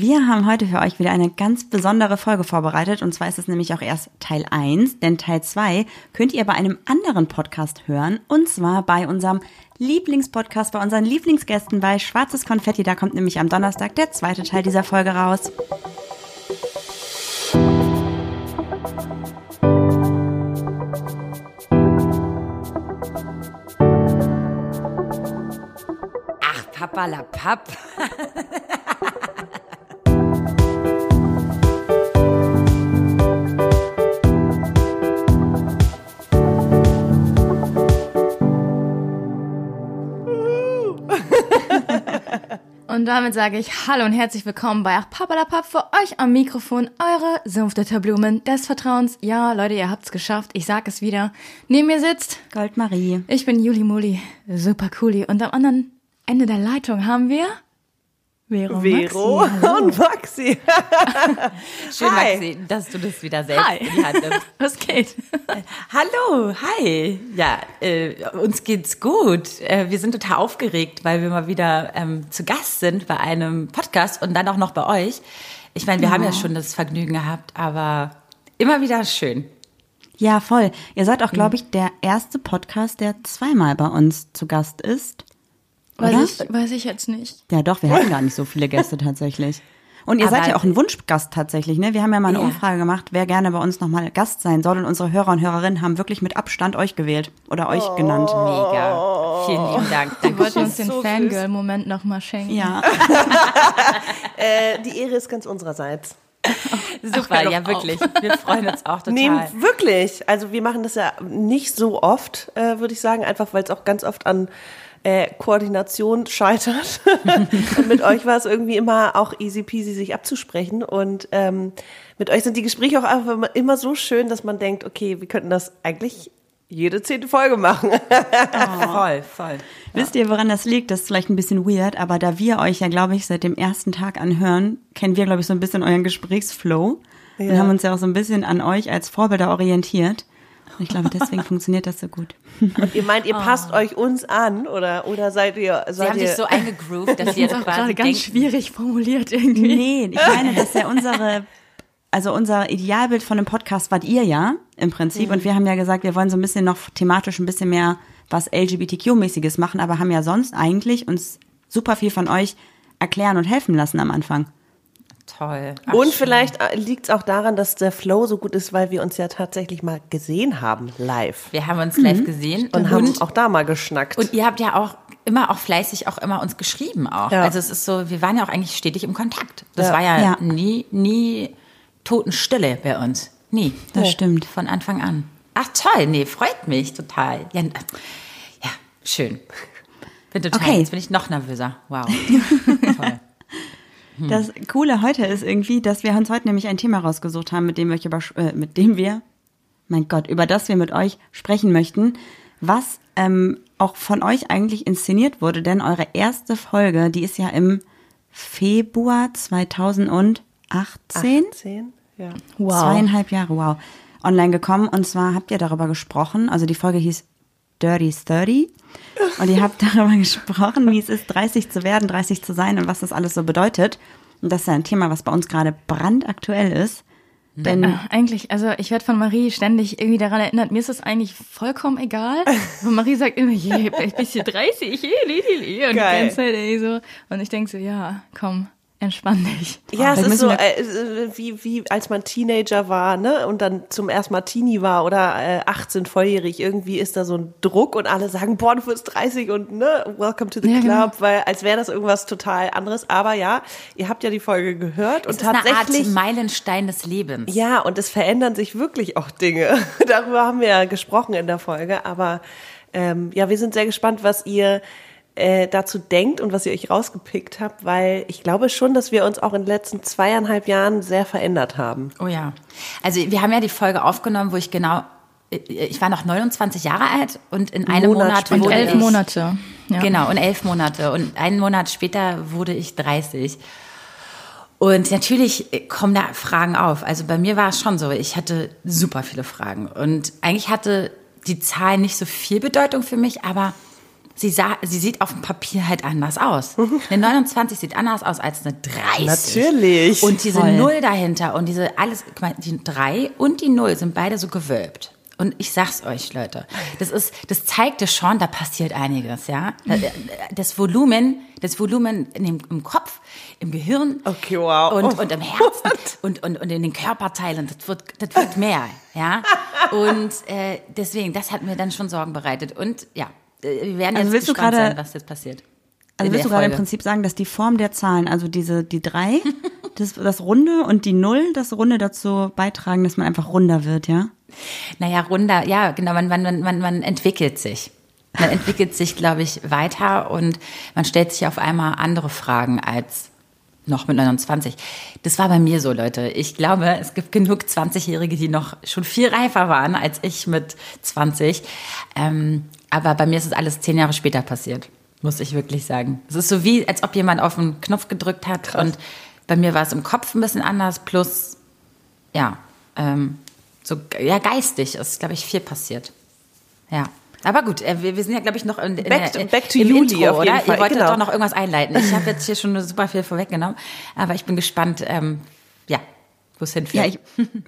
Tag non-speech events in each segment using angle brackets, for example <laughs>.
Wir haben heute für euch wieder eine ganz besondere Folge vorbereitet und zwar ist es nämlich auch erst Teil 1, denn Teil 2 könnt ihr bei einem anderen Podcast hören und zwar bei unserem Lieblingspodcast, bei unseren Lieblingsgästen bei Schwarzes Konfetti. Da kommt nämlich am Donnerstag der zweite Teil dieser Folge raus. Ach, Papa la Papp. <laughs> damit sage ich Hallo und herzlich willkommen bei Ach Papalapap für euch am Mikrofon, eure Sumpfdetterblumen des Vertrauens. Ja, Leute, ihr habt's geschafft. Ich sag es wieder. Neben mir sitzt Goldmarie. Ich bin Juli Muli, super cooli. Und am anderen Ende der Leitung haben wir Vero, Vero Maxi. <laughs> Und Maxi. <laughs> Schön, Hi. Maxi, dass du das wieder selbst Hi. in die Hand nimmst. <laughs> Was geht? Hallo, hi. Ja, äh, uns geht's gut. Äh, wir sind total aufgeregt, weil wir mal wieder ähm, zu Gast sind bei einem Podcast und dann auch noch bei euch. Ich meine, wir haben ja schon das Vergnügen gehabt, aber immer wieder schön. Ja, voll. Ihr seid auch, glaube ich, der erste Podcast, der zweimal bei uns zu Gast ist. Oder? Weiß ich, weiß ich jetzt nicht. Ja, doch, wir hatten <laughs> gar nicht so viele Gäste tatsächlich. Und ihr Aber- seid ja auch ein Wunschgast tatsächlich, ne? Wir haben ja mal eine Ja. Umfrage gemacht, wer gerne bei uns nochmal Gast sein soll. Und unsere Hörer und Hörerinnen haben wirklich mit Abstand euch gewählt oder euch genannt. Mega. Vielen lieben Dank. Wir wollten uns den so. Fangirl-Moment nochmal schenken. Ja, <laughs> Äh, die Ehre ist ganz unsererseits. Super, hör ja doch auf. wirklich. Wir freuen uns auch total. Nee, wirklich. Also wir machen das ja nicht so oft, äh, würde ich sagen, einfach weil es auch ganz oft an äh, Koordination scheitert. <laughs> und mit euch war es irgendwie immer auch easy peasy, sich abzusprechen. Und ähm, mit euch sind die Gespräche auch einfach immer, so schön, dass man denkt, okay, wir könnten das eigentlich jede zehnte Folge machen. <laughs> voll, voll. Wisst ihr, woran das liegt? Das ist vielleicht ein bisschen weird, aber da wir euch ja, glaube ich, seit dem ersten Tag anhören, kennen wir, glaube ich, so ein bisschen euren Gesprächsflow und Ja. haben uns ja auch so ein bisschen an euch als Vorbilder orientiert. Und ich glaube, deswegen funktioniert das so gut. Und ihr meint, ihr passt euch uns an oder, oder seid ihr... Sie Seid haben ihr, sich so eingegroovt, dass <laughs> sie jetzt Auch quasi gerade ganz denken, schwierig formuliert irgendwie. Nee, ich meine, dass ja unsere, also unser Idealbild von einem Podcast wart ihr ja im Prinzip. Und wir haben ja gesagt, wir wollen so ein bisschen noch thematisch ein bisschen mehr was LGBTQ-mäßiges machen, aber haben ja sonst eigentlich uns super viel von euch erklären und helfen lassen am Anfang. Toll. Ach, Und schön. vielleicht liegt es auch daran, dass der Flow so gut ist, weil wir uns ja tatsächlich mal gesehen haben, live. Wir haben uns live gesehen Und haben auch da mal geschnackt. Und ihr habt ja auch immer auch fleißig auch immer uns geschrieben auch. Ja. Also es ist so, wir waren ja auch eigentlich stetig im Kontakt. Das Ja. war ja, Ja. nie, nie Totenstille bei uns. Nie. Das stimmt. Von Anfang an. Ach toll, nee, freut mich total. Ja, ja schön. Bin total, Okay. jetzt bin ich noch nervöser. Wow. <laughs> toll. Das Coole heute ist irgendwie, dass wir uns heute nämlich ein Thema rausgesucht haben, mit dem wir, euch über, äh, mit dem wir, mein Gott, über das wir mit euch sprechen möchten, was ähm, auch von euch eigentlich inszeniert wurde, denn eure erste Folge, die ist ja im Februar 2018, 18? Ja. Wow. zweieinhalb Jahre, wow, online gekommen. Und zwar habt ihr darüber gesprochen, also die Folge hieß Dirty Sturdy. Und ihr habt <laughs> darüber gesprochen, wie es ist, 30 zu werden, 30 zu sein und was das alles so bedeutet. Und das ist ja ein Thema, was bei uns gerade brandaktuell ist. Denn Äh, Eigentlich, also ich werde von Marie ständig irgendwie daran erinnert, mir ist das eigentlich vollkommen egal. <laughs> Und Marie sagt immer, je, ich bist hier 30, je, li, li, li. Und Geil. die ganze Zeit ey, so. Und ich denke so, ja, komm, entspann dich. Ja, es ist so, äh, wie, wie als man Teenager war, ne, und dann zum ersten Mal Teenie war oder äh, 18, volljährig, irgendwie ist da so ein Druck und alle sagen, boah, du wirst 30 und ne, welcome to the Ja, club, genau. weil als wäre das irgendwas total anderes. Aber ja, ihr habt ja die Folge gehört Es und ist eine Art tatsächlich. Meilenstein des Lebens. Ja, und es verändern sich wirklich auch Dinge. <laughs> Darüber haben wir ja gesprochen in der Folge. Aber ähm, ja, wir sind sehr gespannt, was ihr äh, dazu denkt und was ihr euch rausgepickt habt, weil ich glaube schon, dass wir uns auch in den letzten zweieinhalb Jahren sehr verändert haben. Oh ja. Also wir haben ja die Folge aufgenommen, wo ich genau, ich war noch 29 Jahre alt und in einem Monat Monat, Und wurde elf ich, Monate. Ja. Genau, und elf Monate. Und einen Monat später wurde ich 30. Und natürlich kommen da Fragen auf. Also bei mir war es schon so, ich hatte super viele Fragen. Und eigentlich hatte die Zahl nicht so viel Bedeutung für mich, aber sie, sah, sie sieht auf dem Papier halt anders aus. Eine 29 sieht anders aus als eine 30. Natürlich. Und diese Voll. Null dahinter und diese alles, die 3 und die Null sind beide so gewölbt. Und ich sag's euch, Leute, das ist, das zeigte schon, da passiert einiges, ja. Das Volumen, das Volumen in dem, im Kopf, im Gehirn Okay, wow. und, und im Herzen und, und, und in den Körperteilen, das wird, das wird mehr, ja. Und äh, deswegen, das hat mir dann schon Sorgen bereitet. Und ja, wir werden Also jetzt willst du gespannt gerade- sein, was jetzt passiert. Also willst du gerade im. Prinzip sagen, dass die Form der Zahlen, also diese, die drei, <laughs> das, das Runde und die Null, das Runde dazu beitragen, dass man einfach runder wird, ja? Naja, runder, ja, genau, man, man, man, man, man entwickelt sich. Man entwickelt sich, glaube ich, weiter und man stellt sich auf einmal andere Fragen als noch mit 29. Das war bei mir so, Leute. Ich glaube, es gibt genug 20-Jährige, die noch schon viel reifer waren als ich mit 20. Ähm, aber bei mir ist es alles zehn Jahre später passiert, muss ich wirklich sagen. Es ist so wie, als ob jemand auf den Knopf gedrückt hat und bei mir war es im Kopf ein bisschen anders, plus, ja, ähm, so, ja, geistig ist, glaube ich, viel passiert. Ja. Aber gut, äh, wir, wir sind ja, glaube ich, noch in, in Back der, to- back to im Juli Intro, auf jeden oder? Fall, Ihr wolltet genau. doch noch irgendwas einleiten. Ich habe jetzt hier schon super viel vorweggenommen, aber ich bin gespannt, ähm, ja, wo es hinführt. Ja, ich,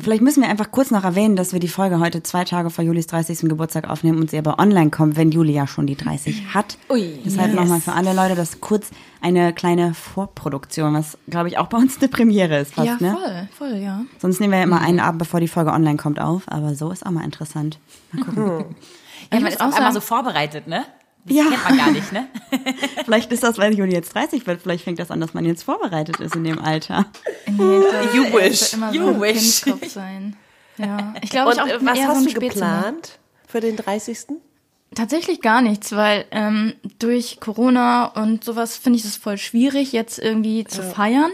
vielleicht müssen wir einfach kurz noch erwähnen, dass wir die Folge heute zwei Tage vor Julis 30. Geburtstag aufnehmen und sie aber online kommt, wenn Juli ja schon die 30 hat. Ui, Deshalb yes. nochmal für alle Leute das kurz eine kleine Vorproduktion, was glaube ich auch bei uns eine Premiere ist fast, ja, ne? voll, voll, ja. Sonst nehmen wir ja immer einen Abend, bevor die Folge online kommt, auf, aber so ist auch mal interessant. Mal gucken. <laughs> ja, Ich man ist auch einmal sagen- so vorbereitet, ne? Das Ja. kennt man gar nicht, ne? <laughs> vielleicht ist das, weil Juli jetzt 30 wird, vielleicht fängt das an, dass man jetzt vorbereitet ist in dem Alter. Nee, das You wish. immer You so wish. Sein. Ja, ich glaube, Und ich auch äh, was eher so hast ein du Spätzünder. geplant für den 30.? Tatsächlich gar nichts, weil ähm, durch Corona und sowas finde ich es voll schwierig, jetzt irgendwie zu feiern.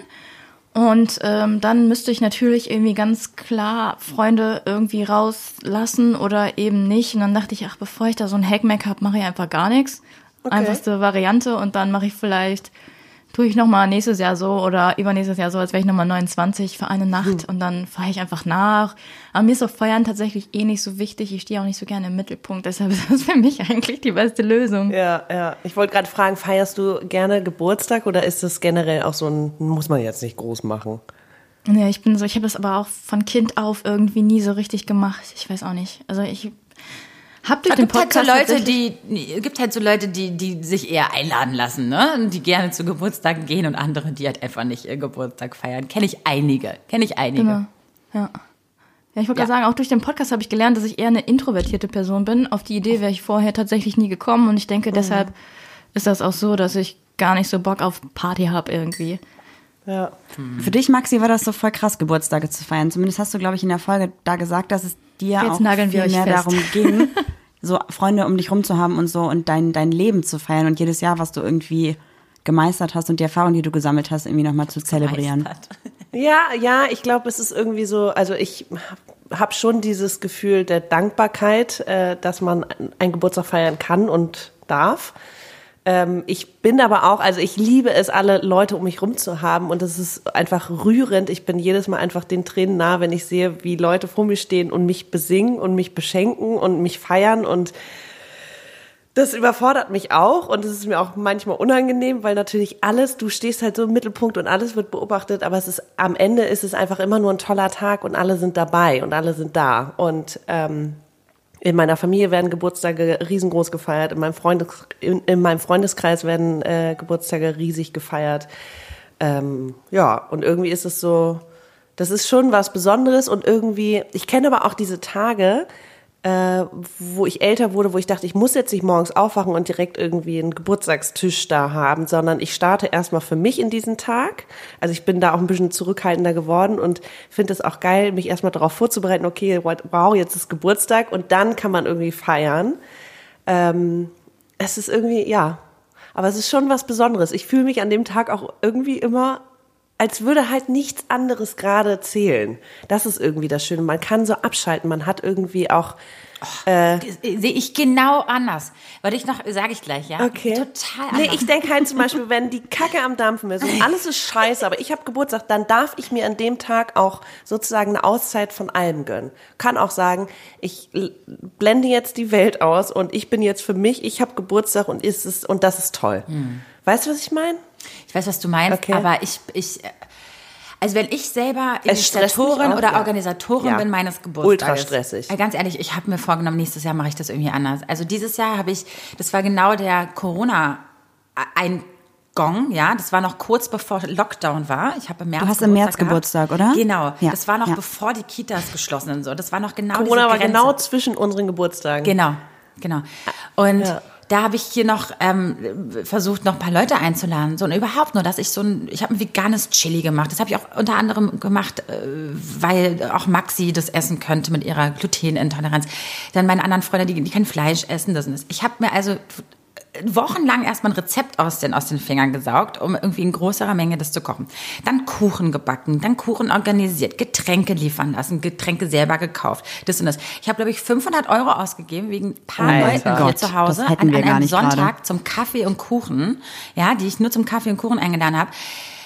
Und ähm, dann müsste ich natürlich irgendwie ganz klar Freunde irgendwie rauslassen oder eben nicht. Und dann dachte ich, ach, bevor ich da so ein Hackmack habe, mache ich einfach gar nichts. Einfachste Variante und dann mache ich vielleicht, tue ich nochmal nächstes Jahr so oder übernächstes Jahr so, als wäre ich nochmal 29 für eine Nacht und dann fahre ich einfach nach. Aber mir ist auch Feiern tatsächlich eh nicht so wichtig. Ich stehe auch nicht so gerne im Mittelpunkt. Deshalb <laughs> ist das für mich eigentlich die beste Lösung. Ja, ja. Ich wollte gerade fragen, feierst du gerne Geburtstag oder ist das generell auch so ein, muss man jetzt nicht groß machen? Nee, ich bin so, ich habe das aber auch von Kind auf irgendwie nie so richtig gemacht. Ich weiß auch nicht. Also ich durch Es den gibt halt so Podcast Leute, die, es gibt halt so Leute, die, die sich eher einladen lassen, ne? Und Die gerne zu Geburtstagen gehen und andere, die halt einfach nicht ihr Geburtstag feiern. Kenne ich einige. Kenne ich einige. Genau. Ja. Ja, ich wollte Ja. gerade sagen, auch durch den Podcast habe ich gelernt, dass ich eher eine introvertierte Person bin. Auf die Idee wäre ich vorher tatsächlich nie gekommen und ich denke, deshalb ist das auch so, dass ich gar nicht so Bock auf Party habe irgendwie. Ja. Für dich, Maxi, war das so voll krass, Geburtstage zu feiern. Zumindest hast du, glaube ich, in der Folge da gesagt, dass es dir Jetzt auch viel mehr fest. darum ging, <laughs> so Freunde um dich rum zu haben und so und dein, dein Leben zu feiern und jedes Jahr, was du irgendwie gemeistert hast und die Erfahrung, die du gesammelt hast, irgendwie nochmal zu zelebrieren. Ja, ja, ich glaube, es ist irgendwie so, also ich habe schon dieses Gefühl der Dankbarkeit, äh, dass man einen Geburtstag feiern kann und darf. Ähm, ich bin aber auch, also ich liebe es, alle Leute um mich rum zu haben und es ist einfach rührend. Ich bin jedes Mal einfach den Tränen nah, wenn ich sehe, wie Leute vor mir stehen und mich besingen und mich beschenken und mich feiern und das überfordert mich auch und es ist mir auch manchmal unangenehm, weil natürlich alles, du stehst halt so im Mittelpunkt und alles wird beobachtet, aber es ist am Ende ist es einfach immer nur ein toller Tag und alle sind dabei und alle sind da und ähm, in meiner Familie werden Geburtstage riesengroß gefeiert, in meinem, Freundes, in, in meinem Freundeskreis werden äh, Geburtstage riesig gefeiert. Ähm, ja, und irgendwie ist es so, das ist schon was Besonderes und irgendwie, ich kenne aber auch diese Tage, äh, wo ich älter wurde, wo ich dachte, ich muss jetzt nicht morgens aufwachen und direkt irgendwie einen Geburtstagstisch da haben, sondern ich starte erstmal für mich in diesen Tag. Also ich bin da auch ein bisschen zurückhaltender geworden und finde es auch geil, mich erstmal darauf vorzubereiten, okay, wow, jetzt ist Geburtstag und dann kann man irgendwie feiern. Ähm, es ist irgendwie, ja, aber es ist schon was Besonderes. Ich fühle mich an dem Tag auch irgendwie immer als würde halt nichts anderes gerade zählen. Das ist irgendwie das Schöne. Man kann so abschalten. Man hat irgendwie auch Sehe ich genau anders. Wollte ich noch, sage ich gleich, ja? Okay. Total anders. Nee, ich denke halt zum Beispiel, wenn die Kacke am Dampfen ist und <laughs> alles ist scheiße, aber ich habe Geburtstag, dann darf ich mir an dem Tag auch sozusagen eine Auszeit von allem gönnen. Kann auch sagen, ich blende jetzt die Welt aus und ich bin jetzt für mich, ich habe Geburtstag und ist es und das ist toll. Weißt du, was ich meine? Ich weiß, was du meinst, Okay. aber ich, ich, äh, also wenn ich selber Initiatorin auch, oder ja. Organisatorin Ja. bin meines Geburtstages. Ultra stressig. Äh, Ganz ehrlich, ich habe mir vorgenommen, nächstes Jahr mache ich das irgendwie anders. Also dieses Jahr habe ich, das war genau der Corona-Eingong, ja, das war noch kurz bevor Lockdown war. Ich habe im März Du hast im März Geburtstag, oder? Genau, Ja, das war noch ja. bevor die Kitas geschlossen sind. So, das war noch genau Corona war genau zwischen unseren Geburtstagen. Genau, genau. Und Ja. Da habe ich hier noch ähm, versucht, noch ein paar Leute einzuladen. So und überhaupt nur, dass ich so ein, ich habe ein veganes Chili gemacht. Das habe ich auch unter anderem gemacht, äh, weil auch Maxi das essen könnte mit ihrer Glutenintoleranz. Dann meine anderen Freunde, die, die kein Fleisch essen, das das. Ich habe mir also wochenlang erstmal ein Rezept aus den, aus den Fingern gesaugt, um irgendwie in größerer Menge das zu kochen. Dann Kuchen gebacken, dann Kuchen organisiert, Getränke liefern lassen, Getränke selber gekauft, das und das. Ich habe, glaube ich, 500 Euro ausgegeben wegen ein paar Alter. Leuten hier Gott, zu Hause an, an einem Sonntag gerade. zum Kaffee und Kuchen, ja, die ich nur zum Kaffee und Kuchen eingeladen habe.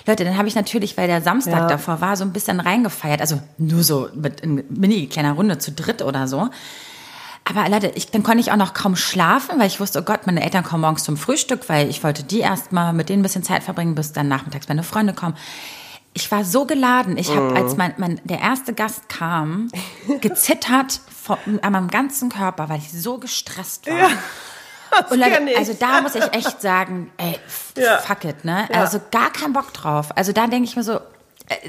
Leute, dann habe ich natürlich, weil der Samstag Ja. davor war, so ein bisschen reingefeiert. Also nur so mit in mini kleiner Runde zu dritt oder so. Aber Leute, ich, dann konnte ich auch noch kaum schlafen, weil ich wusste, oh Gott, meine Eltern kommen morgens zum Frühstück, weil ich wollte die erstmal mit denen ein bisschen Zeit verbringen, bis dann nachmittags meine Freunde kommen. Ich war so geladen. Ich habe, als mein, mein, der erste Gast kam, gezittert vor, an meinem ganzen Körper, weil ich so gestresst war. Und Leute, kenn ich. also da muss ich echt sagen, ey, Ja. fuck it, ne? Ja. Also gar keinen Bock drauf. Also da denke ich mir so,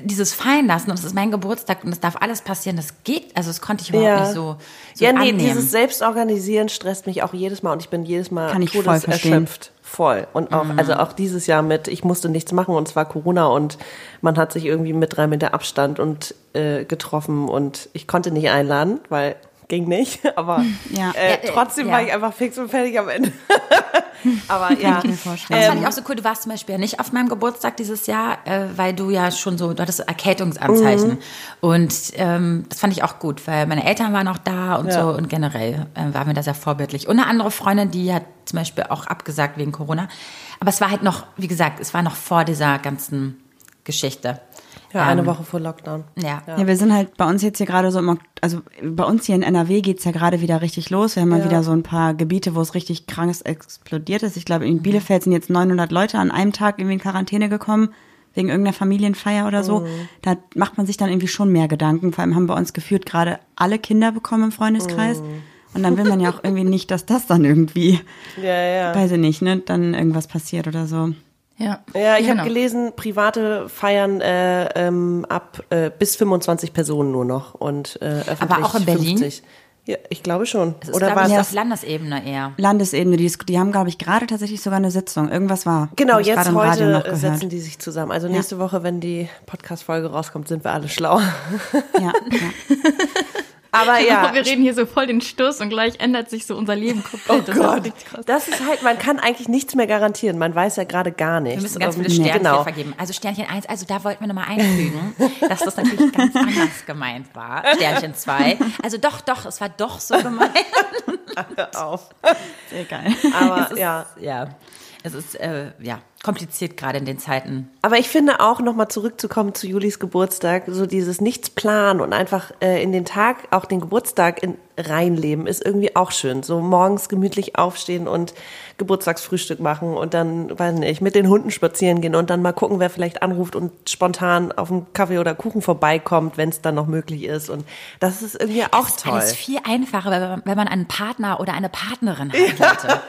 dieses Fallen lassen und es ist mein Geburtstag und es darf alles passieren, das geht, also das konnte ich überhaupt nicht so, so ja, nee, annehmen. dieses Selbstorganisieren stresst mich auch jedes Mal und ich bin jedes Mal Kann ich voll erschöpft. Voll. Und auch, Mhm. also auch dieses Jahr mit, ich musste nichts machen und es war Corona und man hat sich irgendwie mit drei Meter Abstand und äh, getroffen und ich konnte nicht einladen, weil ging nicht. <laughs> Aber Ja. äh, Ja, äh, trotzdem ja. war ich einfach fix und fertig am Ende. <laughs> Aber ja. ich mir vorstellen. Das Ähm, fand ich auch so cool. Du warst zum Beispiel ja nicht auf meinem Geburtstag dieses Jahr, äh, weil du ja schon so, du hattest Erkältungsanzeichen. Mhm. Und ähm, das fand ich auch gut, weil meine Eltern waren auch da und Ja. so und generell äh, war mir das sehr vorbildlich. Und eine andere Freundin, die hat zum Beispiel auch abgesagt wegen Corona. Aber es war halt noch, wie gesagt, es war noch vor dieser ganzen Geschichte. Ja, eine Ähm, Woche vor Lockdown. Ja. Ja, wir sind halt bei uns jetzt hier gerade so im, also bei uns hier in NRW geht's ja gerade wieder richtig los. Wir haben mal Ja. wieder so ein paar Gebiete, wo es richtig krankes explodiert ist. Ich glaube, in Bielefeld sind jetzt 900 Leute an einem Tag irgendwie in Quarantäne gekommen, wegen irgendeiner Familienfeier oder so. Da macht man sich dann irgendwie schon mehr Gedanken. Vor allem haben bei uns geführt gerade alle Kinder bekommen im Freundeskreis. Und dann will man ja auch irgendwie nicht, dass das dann irgendwie, Ja, ja. weiß ich nicht, ne, dann irgendwas passiert oder so. Ja, Ja, ich genau. habe gelesen, private feiern äh, ähm, ab äh, bis 25 Personen nur noch und äh, öffentlich auch in Berlin? 50. Ja, ich glaube schon. Es ist, Oder war ich, das? auf Landesebene eher. Landesebene, die, die haben, glaube ich, gerade tatsächlich sogar eine Sitzung. Irgendwas war. Genau, jetzt heute setzen die sich zusammen. Also nächste Woche, wenn die Podcast-Folge rauskommt, sind wir alle schlau. Ja, ja. <laughs> Aber <laughs> ja, Wir reden hier so voll den Stoß und gleich ändert sich so unser Leben komplett. oh Gott, das ist halt, man kann eigentlich nichts mehr garantieren. Man weiß ja gerade gar nichts. Wir müssen ganz viele Sternchen genau. vergeben. Also Sternchen 1, also da wollten wir nochmal einfügen, dass das natürlich ganz anders gemeint war. Sternchen 2. Also doch, doch, es war doch so gemeint. <laughs> auf. Sehr geil. Aber Es ist, ja, ja. Es ist äh, ja kompliziert gerade in den Zeiten. Aber ich finde auch, nochmal zurückzukommen zu Julis Geburtstag, so dieses Nichts planen und einfach äh, in den Tag, auch den Geburtstag in, reinleben, ist irgendwie auch schön. So morgens gemütlich aufstehen und Geburtstagsfrühstück machen und dann, weiß nicht, mit den Hunden spazieren gehen und dann mal gucken, wer vielleicht anruft und spontan auf einen Kaffee oder Kuchen vorbeikommt, wenn es dann noch möglich ist. Und das ist irgendwie auch Das ist toll. alles viel einfacher, wenn man, einen Partner oder eine Partnerin hat, Leute.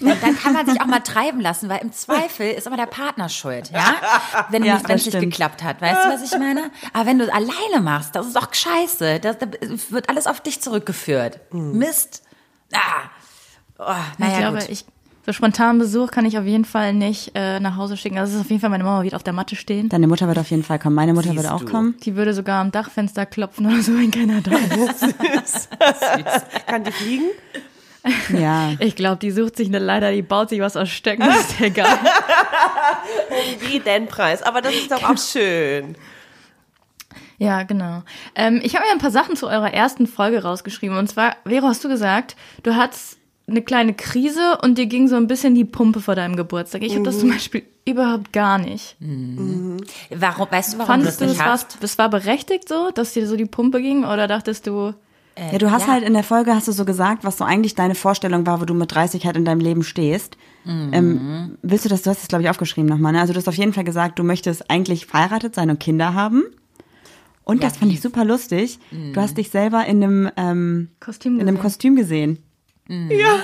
Dann, <laughs> dann kann man sich auch mal treiben lassen, weil im Zweifel ist immer der Partner schuld, ja? <laughs> Wenn Ja, es nicht stimmt. geklappt hat. Weißt du, was ich meine? Aber wenn du es alleine machst, das ist doch scheiße. Das, das wird alles auf dich zurückgeführt. Mist. Ah. Oh, ich naja, glaube, gut. ich, so spontanen Besuch kann ich auf jeden Fall nicht äh, nach Hause schicken. Also es ist auf jeden Fall, meine Mama wird auf der Matte stehen. Deine Mutter wird auf jeden Fall kommen. Meine Mutter Siehst wird auch du. kommen. Die würde sogar am Dachfenster klopfen oder so, wenn keiner da ist. <laughs> Kann die fliegen? <laughs> Ja. Ich glaube, die sucht sich eine Leiter, die baut sich was aus Stöcken, ist egal. Wie den Preis. Aber das ist doch auch schön. Ja, genau. Ähm, ich habe mir ein paar Sachen zu eurer ersten Folge rausgeschrieben. Und zwar, Vero, hast du gesagt, du hattest eine kleine Krise und dir ging so ein bisschen die Pumpe vor deinem Geburtstag. Ich habe das zum Beispiel überhaupt gar nicht. Warum, weißt du, warum Fandest du das es nicht hast? es war berechtigt so, dass dir so die Pumpe ging? Oder dachtest du, Ja, du hast ja. halt in der Folge hast du so gesagt, was so eigentlich deine Vorstellung war, wo du mit 30 halt in deinem Leben stehst. Ähm, willst du das, du hast es glaube ich aufgeschrieben nochmal, ne? Also du hast auf jeden Fall gesagt, du möchtest eigentlich verheiratet sein und Kinder haben. Und Ja, das fand ich super lustig. Du hast dich selber in einem, ähm, Kostüm in einem gesehen? Kostüm gesehen. Ja,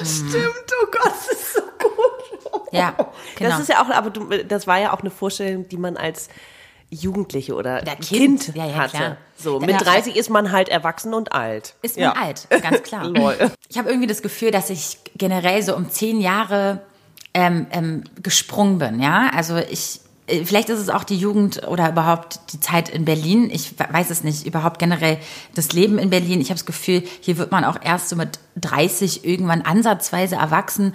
das <laughs> stimmt. Oh Gott, das ist so gut. Ja, genau. Das ist ja auch, aber du, das war ja auch eine Vorstellung, die man als Jugendliche oder Ja, Kind. Kind, Ja, ja, hatte. klar. So, Ja. mit 30 ist man halt erwachsen und alt. Ist man ja. alt, ganz klar. <laughs> Ich habe irgendwie das Gefühl, dass ich generell so um zehn Jahre ähm, ähm, gesprungen bin, ja. Also ich, äh, vielleicht ist es auch die Jugend oder überhaupt die Zeit in Berlin. Ich we- weiß es nicht. Überhaupt generell das Leben in Berlin. Ich habe das Gefühl, hier wird man auch erst so mit 30 irgendwann ansatzweise erwachsen.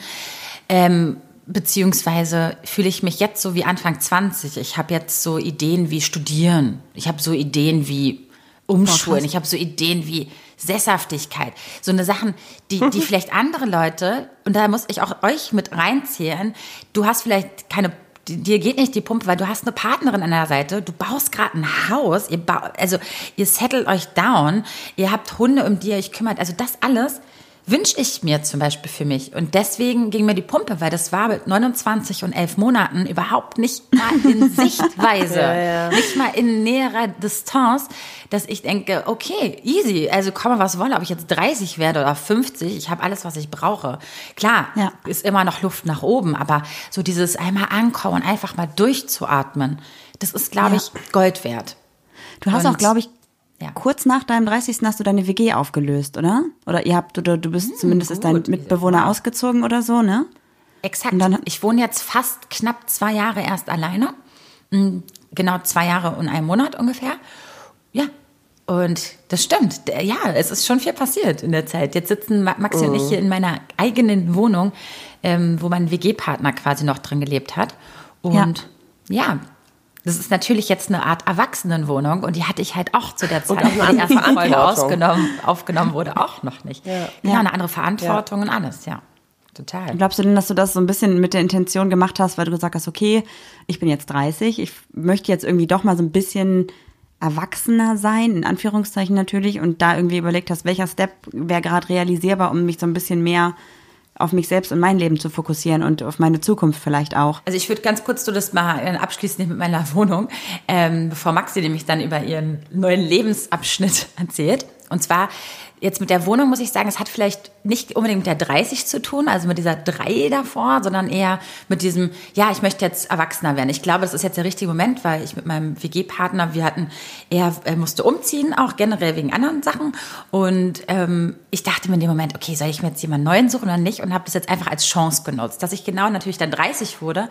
Ähm, beziehungsweise fühle ich mich jetzt so wie Anfang 20. Ich habe jetzt so Ideen wie studieren. Ich habe so Ideen wie umschulen. Ich habe so Ideen wie Sesshaftigkeit. So eine Sachen, die, die <laughs> vielleicht andere Leute, und da muss ich auch euch mit reinzählen, du hast vielleicht keine dir geht nicht die Pumpe, weil du hast eine Partnerin an der Seite, du baust gerade ein Haus, ihr bau, also ihr settelt euch down, ihr habt Hunde, um die ihr euch kümmert, also das alles wünsche ich mir zum Beispiel für mich. Und deswegen ging mir die Pumpe, weil das war mit 29 und 11 Monaten überhaupt nicht mal in <laughs> Sichtweise, nicht mal in näherer Distanz, dass ich denke, okay, easy, also komme was wolle, ob ich jetzt 30 werde oder 50, ich habe alles, was ich brauche. Klar, Ja. ist immer noch Luft nach oben, aber so dieses einmal ankommen einfach mal durchzuatmen, das ist, glaube Ja. ich, Gold wert. Du hast Und- auch, glaube ich, Ja. kurz nach deinem 30. hast du deine WG aufgelöst, oder? Oder ihr habt, oder du bist zumindest ist dein. Mitbewohner ausgezogen oder so, ne? Exakt. Und dann- ich wohne jetzt fast knapp zwei Jahre erst alleine. Mm, Genau zwei Jahre und einen Monat ungefähr. Ja. Und das stimmt. Ja, es ist schon viel passiert in der Zeit. Jetzt sitzen Ma- Maxi und ich hier in meiner eigenen Wohnung, ähm, wo mein WG-Partner quasi noch drin gelebt hat. Und ja. Das ist natürlich jetzt eine Art Erwachsenenwohnung und die hatte ich halt auch zu der Zeit, wo die erste Folge ausgenommen, aufgenommen wurde, auch noch nicht. Ja. Genau, Ja. eine andere Verantwortung und alles, ja. Total. Glaubst du denn, dass du das so ein bisschen mit der Intention gemacht hast, weil du gesagt hast, okay, ich bin jetzt 30, ich möchte jetzt irgendwie doch mal so ein bisschen erwachsener sein, in Anführungszeichen natürlich, und da irgendwie überlegt hast, welcher Step wäre gerade realisierbar, um mich so ein bisschen mehr auf mich selbst und mein Leben zu fokussieren und auf meine Zukunft vielleicht auch. Also ich würde ganz kurz so das mal äh, abschließen mit meiner <laughs> Wohnung, ähm, bevor Maxi nämlich dann über ihren neuen Lebensabschnitt <laughs> erzählt. Und zwar jetzt mit der Wohnung muss ich sagen, es hat vielleicht nicht unbedingt mit der 30 zu tun, also mit dieser 3 davor, sondern eher mit diesem, ja, ich möchte jetzt erwachsener werden. Ich glaube, das ist jetzt der richtige Moment, weil ich mit meinem WG-Partner, wir hatten, er, er musste umziehen, auch generell wegen anderen Sachen. Und ähm, ich dachte mir in dem Moment, okay, soll ich mir jetzt jemanden neuen suchen oder nicht? Und habe das jetzt einfach als Chance genutzt. Dass ich genau natürlich dann 30 wurde,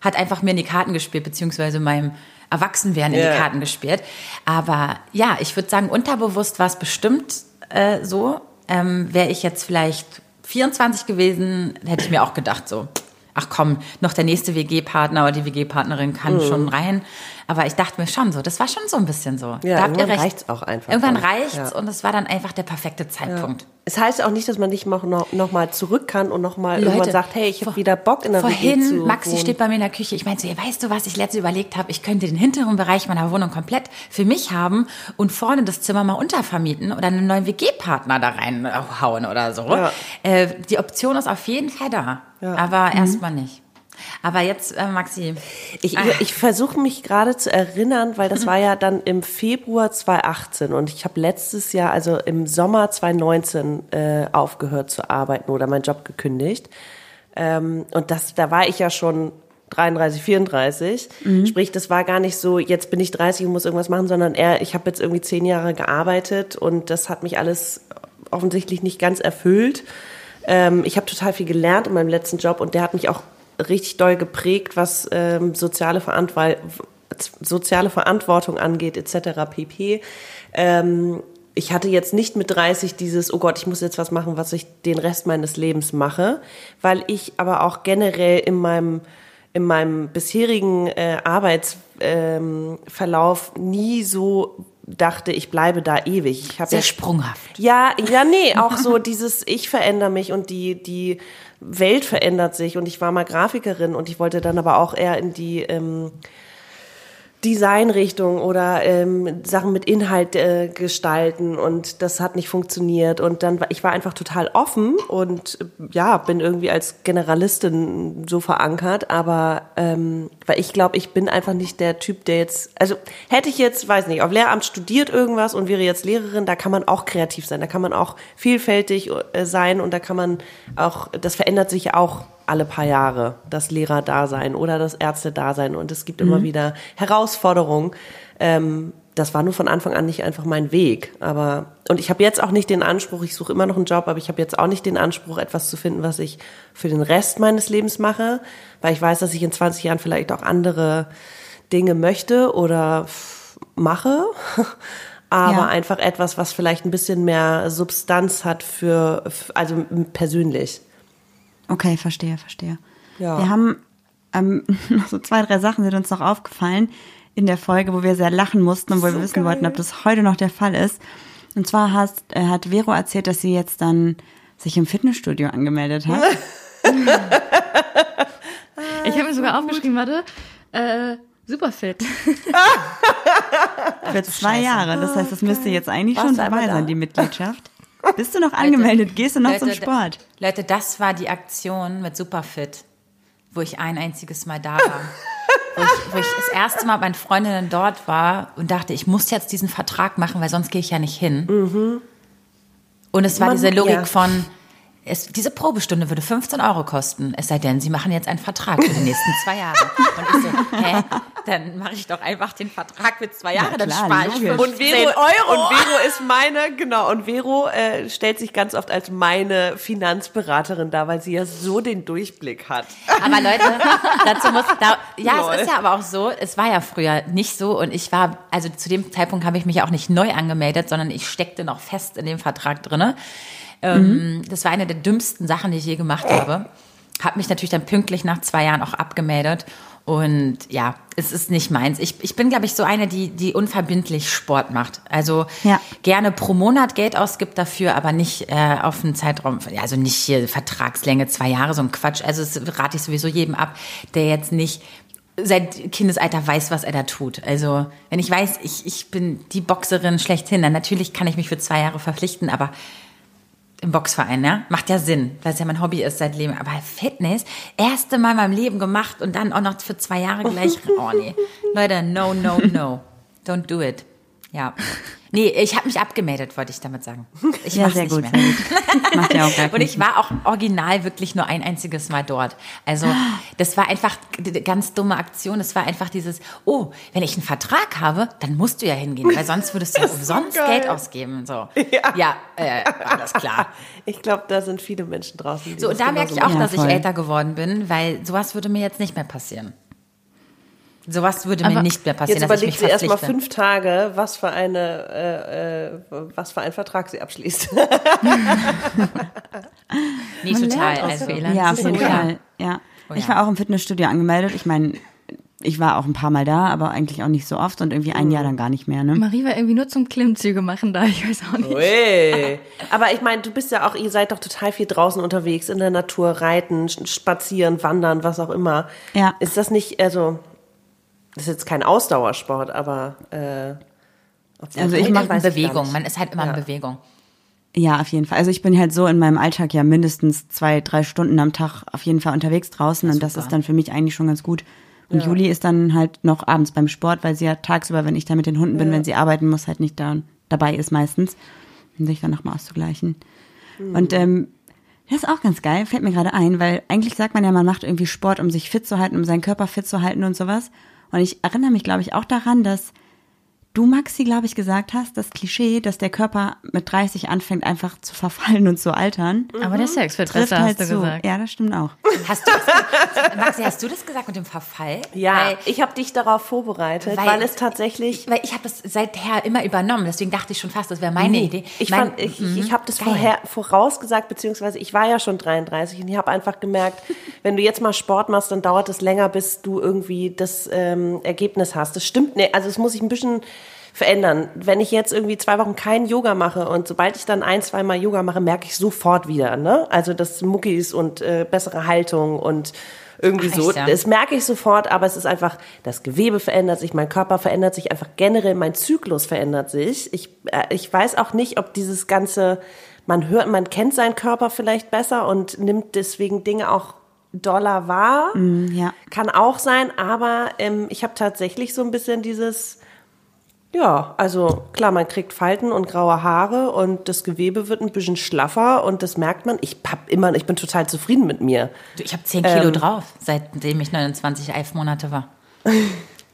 hat einfach mir in die Karten gespielt, beziehungsweise meinem Erwachsenwerden in Ja. die Karten gespielt. Aber ja, ich würde sagen, unterbewusst war es bestimmt äh, so. Ähm, Wäre ich jetzt vielleicht 24 gewesen, hätte ich mir auch gedacht, so, ach komm, noch der nächste WG-Partner oder die WG-Partnerin kann Mhm. schon rein. Aber ich dachte mir schon so, das war schon so ein bisschen so. Ja, da habt ihr irgendwann recht. reicht's auch einfach Irgendwann reicht's Ja. und es war dann einfach der perfekte Zeitpunkt. Es heißt auch nicht, dass man nicht noch, noch, noch mal zurück kann und noch mal irgendwann Leute, sagt, hey, ich habe wieder Bock in der Vorhin, WG zu Maxi wohnen. steht bei mir in der Küche. Ich meinte so, weißt du was, ich letzte überlegt habe, ich könnte den hinteren Bereich meiner Wohnung komplett für mich haben und vorne das Zimmer mal untervermieten oder einen neuen WG-Partner da reinhauen oder so. Ja. Äh, die Option ist auf jeden Fall da, Ja. aber erstmal nicht. Aber jetzt, äh, Maxi, Ich, Ah. ich versuche mich gerade zu erinnern, weil das <laughs> war ja dann im Februar 2018 und ich habe letztes Jahr, also im Sommer 2019, äh, aufgehört zu arbeiten oder meinen Job gekündigt. Ähm, und das, da war ich ja schon 33, 34. Sprich, das war gar nicht so, jetzt bin ich 30 und muss irgendwas machen, sondern eher, ich habe jetzt irgendwie zehn Jahre gearbeitet und das hat mich alles offensichtlich nicht ganz erfüllt. Ähm, ich habe total viel gelernt in meinem letzten Job und der hat mich auch richtig doll geprägt, was ähm, soziale, soziale Verantwortung angeht, etc. pp. Ähm, ich hatte jetzt nicht mit 30 dieses, oh Gott, ich muss jetzt was machen, was ich den Rest meines Lebens mache, weil ich aber auch generell in meinem in meinem bisherigen äh, Arbeitsverlauf ähm, nie so dachte, ich bleibe da ewig. Ich Sehr ja, sprunghaft. Ja, ja, nee, auch so dieses Ich verändere mich und die die Welt verändert sich und ich war mal Grafikerin und ich wollte dann aber auch eher in die ähm, Designrichtung oder ähm, Sachen mit Inhalt äh, gestalten und das hat nicht funktioniert. Und dann ich war einfach total offen und ja bin irgendwie als Generalistin so verankert. Aber ähm, weil ich glaube ich bin einfach nicht der Typ der jetzt also hätte ich jetzt weiß nicht auf Lehramt studiert irgendwas und wäre jetzt Lehrerin da kann man auch kreativ sein. Da kann man auch vielfältig äh, sein und da kann man auch das verändert sich ja auch alle paar Jahre das Lehrerdasein oder das Ärztedasein und es gibt mhm. immer wieder Herausforderungen. Ähm, das war nur von Anfang an nicht einfach mein Weg. Aber und ich habe jetzt auch nicht den Anspruch, ich suche immer noch einen Job, aber ich habe jetzt auch nicht den Anspruch, etwas zu finden, was ich für den Rest meines Lebens mache, weil ich weiß, dass ich in 20 Jahren vielleicht auch andere Dinge möchte oder mache. <laughs> aber ja. einfach etwas, was vielleicht ein bisschen mehr Substanz hat für, also persönlich. Okay, verstehe, verstehe. Ja. Wir haben ähm, <laughs> noch so zwei, drei Sachen sind uns noch aufgefallen in der Folge, wo wir sehr lachen mussten und wo so wir wissen geil. wollten, ob das heute noch der Fall ist. Und zwar hat, äh, hat Vero erzählt, dass sie jetzt dann sich im Fitnessstudio angemeldet hat. <laughs> <laughs> ich habe mir sogar aufgeschrieben, warte, äh, super fit. Für zwei Scheiße. Jahre. Das heißt, das müsste jetzt eigentlich Was schon dabei sein, die Mitgliedschaft. Bist du noch <laughs> angemeldet? Leute, Gehst du noch Leute, zum Sport? Leute, das war die Aktion mit Superfit, wo ich ein einziges Mal da war. <laughs> wo, ich, wo ich das erste Mal mit meinen Freundinnen dort war und dachte, ich muss jetzt diesen Vertrag machen, weil sonst gehe ich ja nicht hin. Mhm. Und es war Man, diese Logik ja. von, es, diese Probestunde würde 15 Euro kosten, es sei denn, Sie machen jetzt einen Vertrag für die nächsten zwei Jahre. Und ich so, <laughs> hä? Dann mache ich doch einfach den Vertrag für zwei Jahre, ja, klar, dann spare ich 15 und Vero, Euro. Und Vero ist meine, genau, und Vero äh, stellt sich ganz oft als meine Finanzberaterin da, weil sie ja so den Durchblick hat. Aber Leute, <laughs> dazu muss, da, ja, Lol. es ist ja aber auch so, es war ja früher nicht so und ich war, also zu dem Zeitpunkt habe ich mich auch nicht neu angemeldet, sondern ich steckte noch fest in dem Vertrag drinne. Ähm, mhm. Das war eine der dümmsten Sachen, die ich je gemacht habe. Habe mich natürlich dann pünktlich nach zwei Jahren auch abgemeldet. Und ja, es ist nicht meins. Ich, ich bin, glaube ich, so eine, die, die unverbindlich Sport macht. Also ja. gerne pro Monat Geld ausgibt dafür, aber nicht äh, auf einen Zeitraum, also nicht hier Vertragslänge zwei Jahre, so ein Quatsch. Also das rate ich sowieso jedem ab, der jetzt nicht seit Kindesalter weiß, was er da tut. Also wenn ich weiß, ich, ich bin die Boxerin schlechthin, dann natürlich kann ich mich für zwei Jahre verpflichten, aber im Boxverein, ja? Macht ja Sinn, weil es ja mein Hobby ist seit Leben. Aber Fitness, erste Mal in meinem Leben gemacht und dann auch noch für zwei Jahre gleich. Oh nee. <laughs> Leute, no, no, no. Don't do it. Ja. Nee, ich habe mich abgemeldet, wollte ich damit sagen. Ich ja, sehr nicht gut, mehr. Sehr gut. Macht ja auch gar <laughs> Und ich war auch original wirklich nur ein einziges Mal dort. Also das war einfach eine ganz dumme Aktion. Es war einfach dieses, oh, wenn ich einen Vertrag habe, dann musst du ja hingehen, weil sonst würdest du <laughs> ja umsonst so Geld ausgeben. So. Ja, ja äh, alles klar. Ich glaube, da sind viele Menschen draußen. so, und da merke ich auch, dass ich älter geworden bin, weil sowas würde mir jetzt nicht mehr passieren. Sowas würde mir nicht mehr passieren. Jetzt überlegt sie erstmal fünf Tage, was für eine, äh, äh, was für einen Vertrag sie abschließt. <laughs> nee, Man total. Also, ja, auf jeden Fall. Ja. Oh, ich war auch im Fitnessstudio angemeldet. Ich meine, ich war auch ein paar Mal da, aber eigentlich auch nicht so oft und irgendwie ein mhm. Jahr dann gar nicht mehr. Ne? Marie war irgendwie nur zum Klimmzüge machen da, ich weiß auch nicht. Ui. <laughs> Aber ich meine, du bist ja auch, ihr seid doch total viel draußen unterwegs, in der Natur, reiten, spazieren, wandern, was auch immer. Ja. Ist das nicht, also das ist jetzt kein Ausdauersport, aber äh, also ich mache Bewegung. Man ist halt immer ja. in Bewegung. Ja, auf jeden Fall. Also ich bin halt so in meinem Alltag ja mindestens zwei, drei Stunden am Tag auf jeden Fall unterwegs draußen ja, und das ist dann für mich eigentlich schon ganz gut. Und ja. Juli ist dann halt noch abends beim Sport, weil sie ja tagsüber, wenn ich da mit den Hunden bin, ja. wenn sie arbeiten muss, halt nicht da dabei ist meistens, um sich dann nochmal auszugleichen. Mhm. Und ähm, das ist auch ganz geil, fällt mir gerade ein, weil eigentlich sagt man ja, man macht irgendwie Sport, um sich fit zu halten, um seinen Körper fit zu halten und sowas. Und ich erinnere mich, glaube ich, auch daran, dass du, Maxi, glaube ich, gesagt hast, das Klischee, dass der Körper mit 30 anfängt einfach zu verfallen und zu altern. Aber der Sex wird Trifft besser, halt hast du zu. gesagt. Ja, das stimmt auch. Hast du das, <laughs> Maxi, hast du das gesagt mit dem Verfall? Ja, Weil, ich habe dich darauf vorbereitet, weil, Weil- es tatsächlich. weil ich habe das seither immer übernommen, deswegen dachte ich schon fast, das wäre meine Idee. Ich, mein, fand, ich, mhm, ich habe das geil. vorher vorausgesagt, beziehungsweise ich war ja schon 33 und ich habe einfach gemerkt, <laughs> wenn du jetzt mal Sport machst, dann dauert es länger, bis du irgendwie das ähm, Ergebnis hast. Das stimmt nicht. Also es muss sich ein bisschen verändern. Wenn ich jetzt irgendwie zwei Wochen kein Yoga mache und sobald ich dann ein, zwei Mal Yoga mache, merke ich sofort wieder, ne? Also das Muckis und äh, bessere Haltung und irgendwie Ach, so. ja? Das merke ich sofort, aber es ist einfach, das Gewebe verändert sich, mein Körper verändert sich einfach generell, mein Zyklus verändert sich. Ich, äh, ich weiß auch nicht, ob dieses ganze, man hört, man kennt seinen Körper vielleicht besser und nimmt deswegen Dinge auch doller wahr. ja. Kann auch sein, aber ähm, ich habe tatsächlich so ein bisschen dieses, ja, also klar, man kriegt Falten und graue Haare und das Gewebe wird ein bisschen schlaffer und das merkt man. Ich hab immer, ich bin total zufrieden mit mir. Ich habe 10 Kilo Ähm. drauf, seitdem ich 29, 11 Monate war. <laughs>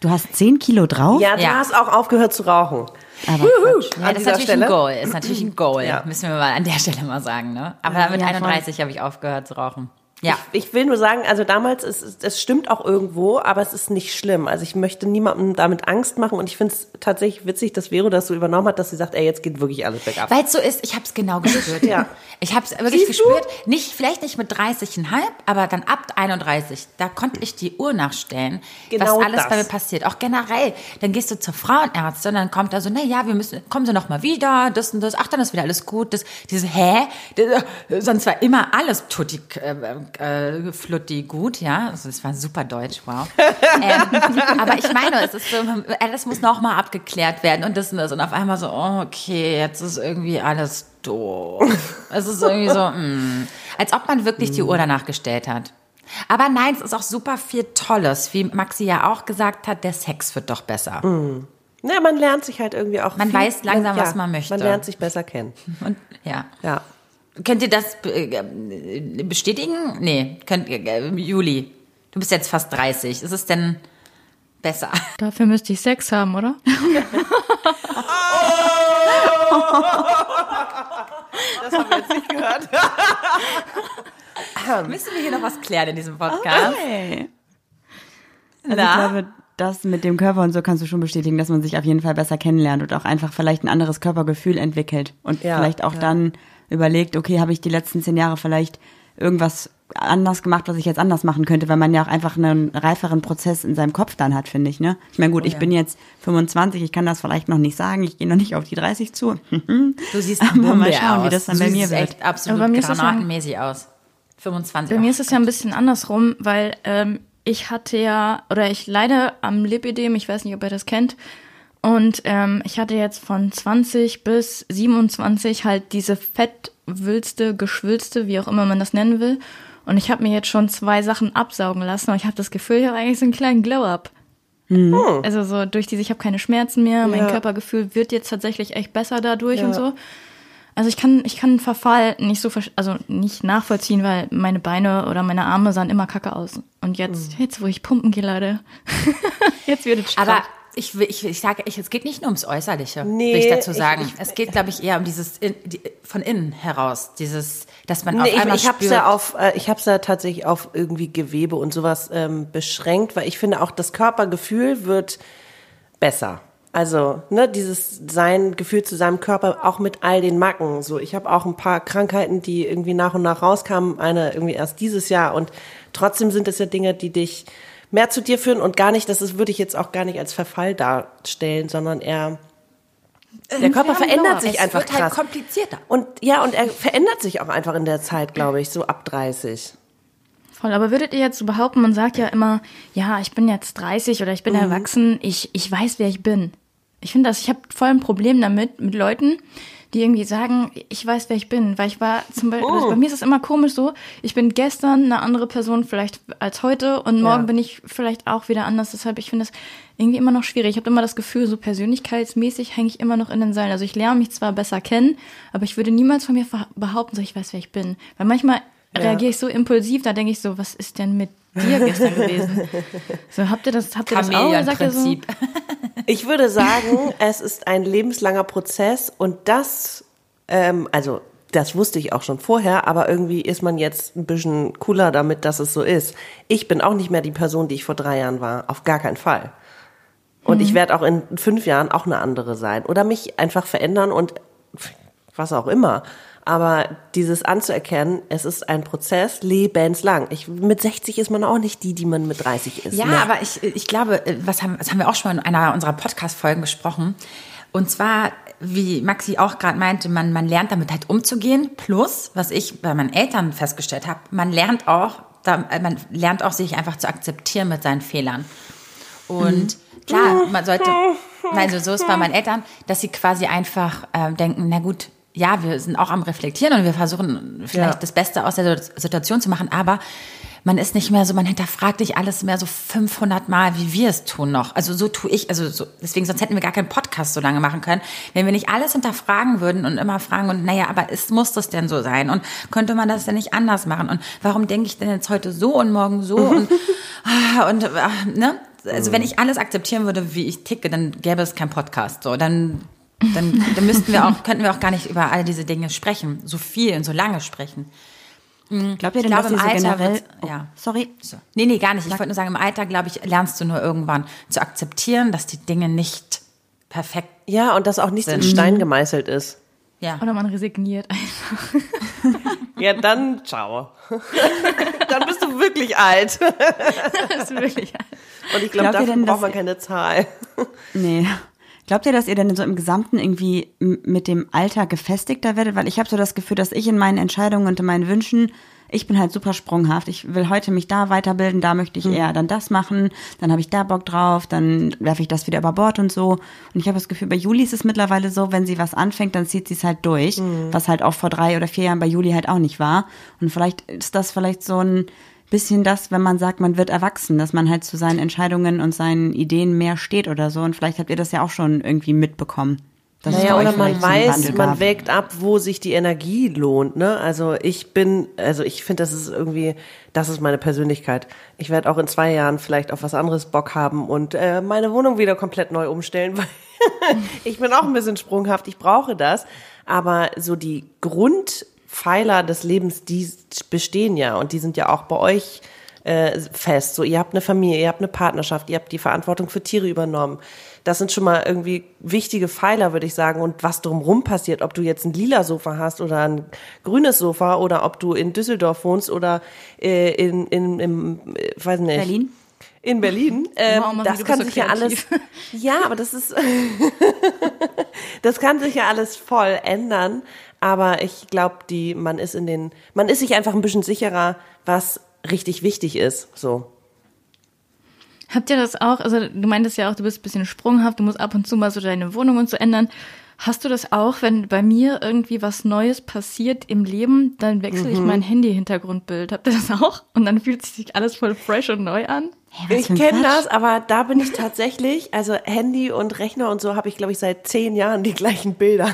Du hast 10 Kilo drauf? Ja, du Ja. hast auch aufgehört zu rauchen. Aber Ja, das ist natürlich Stelle. ein Goal. Ist natürlich ein Goal. Ja. Müssen wir mal an der Stelle mal sagen, ne? Aber mit Ja, 31 habe ich aufgehört zu rauchen. Ja. Ich will nur sagen, also damals, ist, es es stimmt auch irgendwo, aber es ist nicht schlimm. Also ich möchte niemandem damit Angst machen und ich finde es tatsächlich witzig, dass Vero das so übernommen hat, dass sie sagt, ey, jetzt geht wirklich alles bergab. Weil es so ist, ich habe es genau gespürt. <laughs> Ja. Ich habe es wirklich Siehst du? gespürt. Nicht, vielleicht nicht mit 30,5, aber dann ab 31. Da konnte ich die Uhr nachstellen, Genau was alles das. bei mir passiert. Auch generell. Dann gehst du zur Frauenärztin, dann kommt da so, na ja, wir müssen, kommen Sie noch mal wieder, das und das. Ach, dann ist wieder alles gut. Das, diese, hä? Das, sonst war immer alles tutti, äh, äh, flutti gut, ja. Also das war super deutsch, wow. <laughs> ähm, aber ich meine, es ist so, alles muss noch mal abgeklärt werden und das und das. Und auf einmal so, oh, okay, jetzt ist irgendwie alles doof. Es ist irgendwie so, mm, als ob man wirklich die Uhr danach gestellt hat. Aber nein, es ist auch super viel Tolles. Wie Maxi ja auch gesagt hat, der Sex wird doch besser. Ja, man lernt sich halt irgendwie auch. Man weiß langsam, was man möchte. Man lernt sich besser kennen. Und ja. Ja. Könnt ihr das äh, bestätigen? Nee, könnt, äh, Juli, du bist jetzt fast 30. Ist es denn besser? <laughs> Dafür müsste ich Sex haben, oder? <laughs> Das haben wir jetzt nicht gehört. <laughs> Müssen wir hier noch was klären in diesem Podcast? Hey. Also ich glaube, das mit dem Körper und so kannst du schon bestätigen, dass man sich auf jeden Fall besser kennenlernt und auch einfach vielleicht ein anderes Körpergefühl entwickelt und Ja, vielleicht auch ja. dann überlegt, okay, habe ich die letzten zehn Jahre vielleicht irgendwas anders gemacht, was ich jetzt anders machen könnte, weil man ja auch einfach einen reiferen Prozess in seinem Kopf dann hat, finde ich. Ne? Ich meine, gut, Oh ich bin jetzt 25, ich kann das vielleicht noch nicht sagen, ich gehe noch nicht auf die 30 zu. <laughs> Du siehst Aber mal schauen, wie aus. das dann du bei mir wird. echt absolut Aber bei mir ist das ja- granatenmäßig aus. 25. Bei mir ist es ja ein bisschen andersrum, weil ähm, ich hatte ja, oder ich leide am Lipidem, ich weiß nicht, ob ihr das kennt. Und ähm, ich hatte jetzt von 20 bis 27 halt diese fettwülste, geschwülste, wie auch immer man das nennen will. Und ich habe mir jetzt schon zwei Sachen absaugen lassen und ich habe das Gefühl, ich habe eigentlich so einen kleinen Glow-Up. Also so durch diese, ich habe keine Schmerzen mehr, mein Ja. Körpergefühl wird jetzt tatsächlich echt besser dadurch und so. Also ich kann, ich kann einen Verfall nicht so, also nicht nachvollziehen, weil meine Beine oder meine Arme sahen immer kacke aus. Und jetzt, jetzt, wo ich pumpen gehe, Leute, <laughs> jetzt wird es. Aber ich, will- ich, ich sage, ich, es geht nicht nur ums Äußerliche, Nee, will ich dazu ich- sagen. ich- es geht, glaube ich, eher um dieses in, die, von innen heraus, dieses, dass man Nee, auf ich, einmal ich habe es spürt. ja auf, äh, ich habe ja tatsächlich auf irgendwie Gewebe und sowas ähm, beschränkt, weil ich finde auch das Körpergefühl wird besser. Also ne, dieses sein Gefühl zu seinem Körper auch mit all den Macken. So, ich habe auch ein paar Krankheiten, die irgendwie nach und nach rauskamen. Eine irgendwie erst dieses Jahr und trotzdem sind es ja Dinge, die dich mehr zu dir führen und gar nicht. Das ist, würde ich jetzt auch gar nicht als Verfall darstellen, sondern eher der Körper verändert sich es einfach wird halt krass. komplizierter. Und ja, und er verändert sich auch einfach in der Zeit, glaube ich, so ab 30. Voll, aber würdet ihr jetzt so behaupten, man sagt ja immer, ja, ich bin jetzt 30 oder ich bin erwachsen, ich, ich weiß, wer ich bin. Ich finde das, ich habe voll ein Problem damit, mit Leuten, die irgendwie sagen, ich weiß, wer ich bin. Weil ich war zum Beispiel, also bei mir ist es immer komisch so, ich bin gestern eine andere Person vielleicht als heute und morgen Ja. bin ich vielleicht auch wieder anders. Deshalb, ich finde das irgendwie immer noch schwierig. Ich habe immer das Gefühl, so persönlichkeitsmäßig hänge ich immer noch in den Seilen. Also ich lerne mich zwar besser kennen, aber ich würde niemals von mir behaupten, so ich weiß, wer ich bin. Weil manchmal reagiere ich so impulsiv, da denke ich so, was ist denn mit dir gestern gewesen? So, habt ihr das, habt ihr das auch? Sagt ihr so. <laughs> Ich würde sagen, es ist ein lebenslanger Prozess und das, ähm, also das wusste ich auch schon vorher, aber irgendwie ist man jetzt ein bisschen cooler damit, dass es so ist. Ich bin auch nicht mehr die Person, die ich vor drei Jahren war. Auf gar keinen Fall. Und ich werde auch in fünf Jahren auch eine andere sein. Oder mich einfach verändern und was auch immer. Aber dieses anzuerkennen, es ist ein Prozess lebenslang. Ich, mit 60 ist man auch nicht die, die man mit 30 ist. Ja, Ne? aber ich, ich glaube, äh, was haben, das haben wir auch schon mal in einer unserer Podcast-Folgen besprochen. Und zwar, wie Maxi auch gerade meinte, man, man lernt damit halt umzugehen. Plus, was ich bei meinen Eltern festgestellt habe, man lernt auch, äh, man lernt auch, sich einfach zu akzeptieren mit seinen Fehlern. Und klar, man sollte, <laughs> also so ist bei meinen Eltern, dass sie quasi einfach ähm, denken, na gut, ja, wir sind auch am Reflektieren und wir versuchen vielleicht Ja. das Beste aus der Situation zu machen, aber man ist nicht mehr so, man hinterfragt nicht alles mehr so 500 Mal, wie wir es tun noch. Also so tue ich, also so, deswegen, sonst hätten wir gar keinen Podcast so lange machen können, wenn wir nicht alles hinterfragen würden und immer fragen und naja, aber ist, muss das denn so sein und könnte man das denn nicht anders machen und warum denke ich denn jetzt heute so und morgen so und, <laughs> ah, und ah, ne? Also wenn ich alles akzeptieren würde, wie ich ticke, dann gäbe es keinen Podcast. So, dann, dann, dann müssten wir auch, könnten wir auch gar nicht über all diese Dinge sprechen, so viel und so lange sprechen. Glaubt ihr denn, Ich glaube, dass im so Alter generell... wird's- oh, ja. Sorry. So. Nee, nee, gar nicht. Ich wollte nur sagen, im Alter, glaube ich, lernst du nur irgendwann zu akzeptieren, dass die Dinge nicht perfekt Ja, und dass auch nichts in Sind. Stein gemeißelt ist. ja. Oder man resigniert einfach. <laughs> Ja, dann ciao. <laughs> dann bist du wirklich alt. Das ist wirklich Und ich glaube, Glaubt ihr dafür denn, braucht man keine Zahl. Nee. Glaubt ihr, dass ihr denn so im Gesamten irgendwie mit dem Alter gefestigter werdet? Weil ich habe so das Gefühl, dass ich in meinen Entscheidungen und in meinen Wünschen, ich bin halt super sprunghaft. Ich will heute mich da weiterbilden, da möchte ich eher dann das machen, dann habe ich da Bock drauf, dann werfe ich das wieder über Bord und so. Und ich habe das Gefühl, bei Juli ist es mittlerweile so, wenn sie was anfängt, dann zieht sie es halt durch, was halt auch vor drei oder vier Jahren bei Juli halt auch nicht war. Und vielleicht ist das vielleicht so ein bisschen das, wenn man sagt, man wird erwachsen, dass man halt zu seinen Entscheidungen und seinen Ideen mehr steht oder so. Und vielleicht habt ihr das ja auch schon irgendwie mitbekommen. dass Naja, oder man weiß, man wägt ab, wo sich die Energie lohnt, ne? Also ich bin, also ich finde, das ist irgendwie, das ist meine Persönlichkeit. Ich werde auch in zwei Jahren vielleicht auf was anderes Bock haben und äh, meine Wohnung wieder komplett neu umstellen, <laughs> weil ich bin auch ein bisschen sprunghaft, ich brauche das. Aber so die Grundpfeiler des Lebens, die bestehen ja und die sind ja auch bei euch äh, fest. So, ihr habt eine Familie, ihr habt eine Partnerschaft, ihr habt die Verantwortung für Tiere übernommen. Das sind schon mal irgendwie wichtige Pfeiler, würde ich sagen. Und was drumherum passiert, ob du jetzt ein lila Sofa hast oder ein grünes Sofa oder ob du in Düsseldorf wohnst oder äh, in, in, im, äh, weiß nicht. Berlin? In Berlin. <laughs> Ähm, Mami, das kann so sich ja alles. kreativ. <laughs> Ja, aber das ist. <laughs> das kann sich ja alles voll ändern. Aber ich glaube, die, man ist in den, man ist sich einfach ein bisschen sicherer, was richtig wichtig ist. So. Habt ihr das auch? Also du meintest ja auch, du bist ein bisschen sprunghaft, du musst ab und zu mal so deine Wohnung und so ändern. Hast du das auch, wenn bei mir irgendwie was Neues passiert im Leben, dann wechsle ich mein Handy-Hintergrundbild. Habt ihr das auch? Und dann fühlt sich alles voll fresh und neu an? Was Ich kenne das, aber da bin ich tatsächlich, also Handy und Rechner und so habe ich, glaube ich, seit zehn Jahren die gleichen Bilder.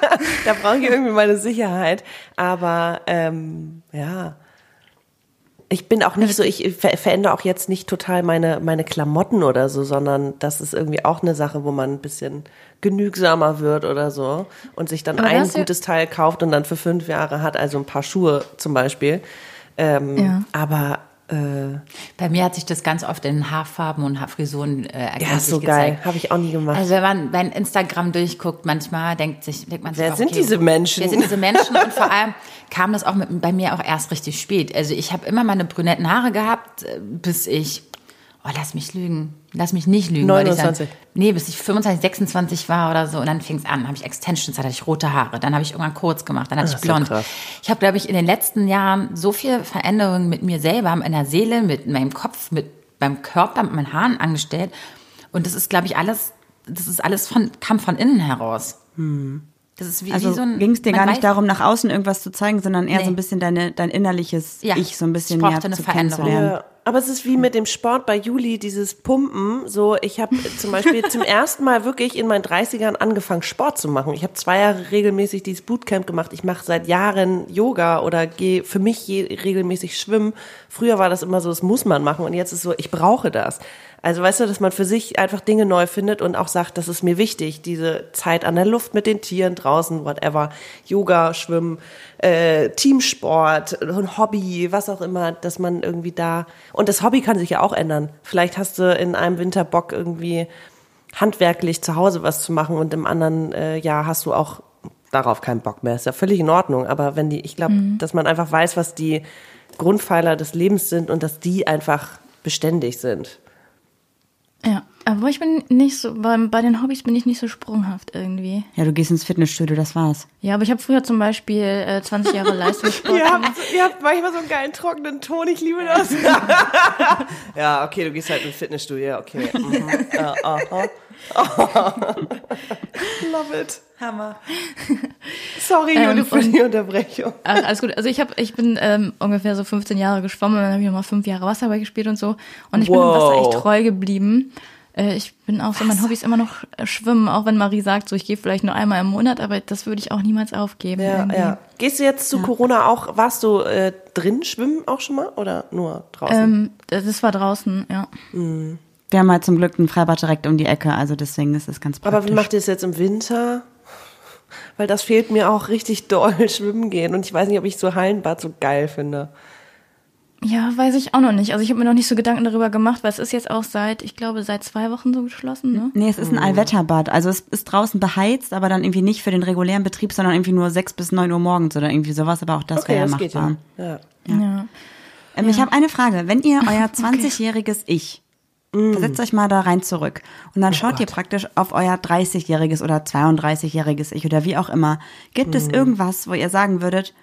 <laughs> da brauche ich irgendwie meine Sicherheit. Aber ähm, ja. Ich bin auch nicht so, ich ver verändere auch jetzt nicht total meine, meine Klamotten oder so, sondern das ist irgendwie auch eine Sache, wo man ein bisschen genügsamer wird oder so und sich dann Aber ein ja- gutes Teil kauft und dann für fünf Jahre hat, also ein paar Schuhe zum Beispiel. Ähm, Ja. Aber Bei mir hat sich das ganz oft in Haarfarben und Haarfrisuren äh, ja, ergänzlich ist so gezeigt. geil. Habe ich auch nie gemacht. Also wenn man bei Instagram durchguckt, manchmal denkt sich, denkt man sich Wer auch, sind okay, diese Menschen? Wer sind diese Menschen? Und vor allem kam das auch mit, bei mir auch erst richtig spät. Also ich habe immer meine brünetten Haare gehabt, äh, bis ich, oh lass mich lügen, lass mich nicht lügen. weil ich 29. Dann, nee, bis ich 25, 26 war oder so. Und dann fing es an, habe ich Extensions, hatte ich rote Haare. Dann habe ich irgendwann kurz gemacht, dann hatte Ah, ich blond. krass. ich habe, glaube ich, in den letzten Jahren so viel Veränderungen mit mir selber, in der Seele, mit meinem Kopf, mit meinem Körper, mit meinen Haaren angestellt. Und das ist, glaube ich, alles, das ist alles von, kam von innen heraus. Das ist wie, Also wie so ein. ging es dir gar nicht darum, nach außen irgendwas zu zeigen, sondern eher Nee. so ein bisschen deine, dein innerliches Ja, Ich so ein bisschen ich mehr eine zu Veränderung. kennenzulernen. Ja, aber es ist wie mit dem Sport bei Juli, dieses Pumpen. So, ich habe zum Beispiel zum <laughs> ersten Mal wirklich in meinen 30ern angefangen, Sport zu machen. Ich habe zwei Jahre regelmäßig dieses Bootcamp gemacht. Ich mache seit Jahren Yoga oder gehe für mich regelmäßig schwimmen. Früher war das immer so, das muss man machen und jetzt ist so, ich brauche das. Also weißt du, dass man für sich einfach Dinge neu findet und auch sagt, das ist mir wichtig, diese Zeit an der Luft mit den Tieren draußen, whatever, Yoga, Schwimmen, äh, Teamsport, ein Hobby, was auch immer, dass man irgendwie da und das Hobby kann sich ja auch ändern. Vielleicht hast du in einem Winter Bock irgendwie handwerklich zu Hause was zu machen und im anderen äh, Jahr hast du auch darauf keinen Bock mehr. Ist ja völlig in Ordnung. Aber wenn die, ich glaube, Mhm. dass man einfach weiß, was die Grundpfeiler des Lebens sind und dass die einfach beständig sind. Ja, aber ich bin nicht so, bei, bei den Hobbys bin ich nicht so sprunghaft irgendwie. Ja, du gehst ins Fitnessstudio, das war's. Ja, aber ich habe früher zum Beispiel äh, 20 Jahre <laughs> Leistungssport Ihr gemacht. habt, ihr habt manchmal so einen geilen trockenen Ton, ich liebe das. <laughs> ja, okay, du gehst halt ins Fitnessstudio, ja, okay. <laughs> Mhm. Ja, aha. <laughs> Love it. Hammer. Sorry, Ähm, Jule, für und- die Unterbrechung. Ach, alles gut. Also ich habe, ich bin ähm, ungefähr so 15 Jahre geschwommen und dann habe ich nochmal fünf Jahre Wasserball gespielt und so. Und ich bin dem Wasser Wow. echt treu geblieben. Äh, ich bin auch so, mein Hobby ist immer noch äh, Schwimmen, auch wenn Marie sagt, so ich gehe vielleicht nur einmal im Monat, aber das würde ich auch niemals aufgeben. Ja, irgendwie. ja. Gehst du jetzt zu Corona auch, warst du äh, drin schwimmen auch schon mal oder nur draußen? Ähm, das war draußen, ja. Wir haben halt zum Glück ein Freibad direkt um die Ecke, also deswegen ist es ganz praktisch. Aber wie macht ihr es jetzt im Winter? Weil das fehlt mir auch richtig doll, <laughs> schwimmen gehen. Und ich weiß nicht, ob ich so Hallenbad so geil finde. Ja, weiß ich auch noch nicht. Also ich habe mir noch nicht so Gedanken darüber gemacht, weil es ist jetzt auch seit, ich glaube, seit zwei Wochen so geschlossen, ne? Nee, es ist ein Allwetterbad. Also es ist draußen beheizt, aber dann irgendwie nicht für den regulären Betrieb, sondern irgendwie nur sechs bis neun Uhr morgens oder irgendwie sowas. Aber auch das Okay, wäre ja das geht machbar. ja. ja. Ja. Ähm, Ich habe eine Frage. Wenn ihr euer <laughs> 20-jähriges Ich, versetzt euch mal da rein zurück und dann schaut ihr praktisch auf euer 30-jähriges oder 32-jähriges Ich oder wie auch immer. Gibt es irgendwas, wo ihr sagen würdet,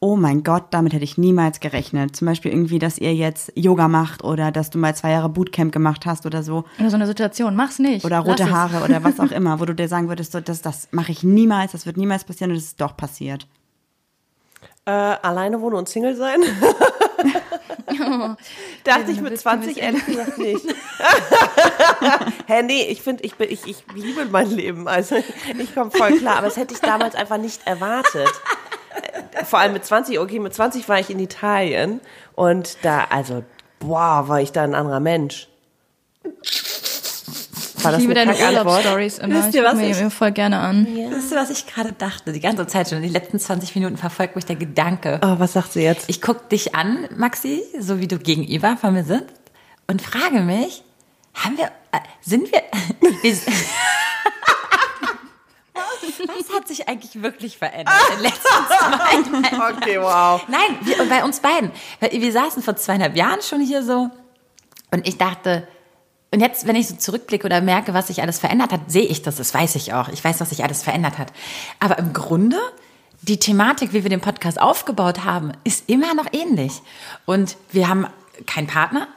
oh mein Gott, damit hätte ich niemals gerechnet? Zum Beispiel irgendwie, dass ihr jetzt Yoga macht oder dass du mal zwei Jahre Bootcamp gemacht hast oder so. Oder so eine Situation, mach's nicht. Oder rote Lass es. Haare oder was auch <laughs> immer, wo du dir sagen würdest, so, das, das mache ich niemals, das wird niemals passieren und es ist doch passiert. Äh, alleine wohnen und Single sein? <laughs> <laughs> Dachte ich mit 20 ehrlich gesagt nicht. <laughs> Hä, nee, ich finde, ich, bin- ich, ich liebe mein Leben. Also ich komme voll klar. Aber das hätte ich damals einfach nicht erwartet. Äh, Vor allem mit 20, okay, mit 20 war ich in Italien und da, also, boah, war ich da ein anderer Mensch. War Ich liebe eine deine? Urlaubsstories immer. Wisst ihr, was mir ich- die voll gerne an. Weißt du, was ich gerade dachte? Die ganze Zeit schon. Die letzten 20 Minuten verfolgt mich der Gedanke. Oh, was sagt sie jetzt? Ich guck dich an, Maxi, so wie du gegenüber von mir sitzt und frage mich, haben wir, äh, sind wir, <laughs> wir was hat sich eigentlich wirklich verändert in den letzten zwei Jahren? <laughs> Okay, wow. Nein, wir, bei uns beiden. Weil Wir saßen vor zweieinhalb Jahren schon hier so und ich dachte, und jetzt, wenn ich so zurückblicke oder merke, was sich alles verändert hat, sehe ich das, das weiß ich auch. Ich weiß, was sich alles verändert hat. Aber im Grunde, die Thematik, wie wir den Podcast aufgebaut haben, ist immer noch ähnlich. Und wir haben keinen Partner.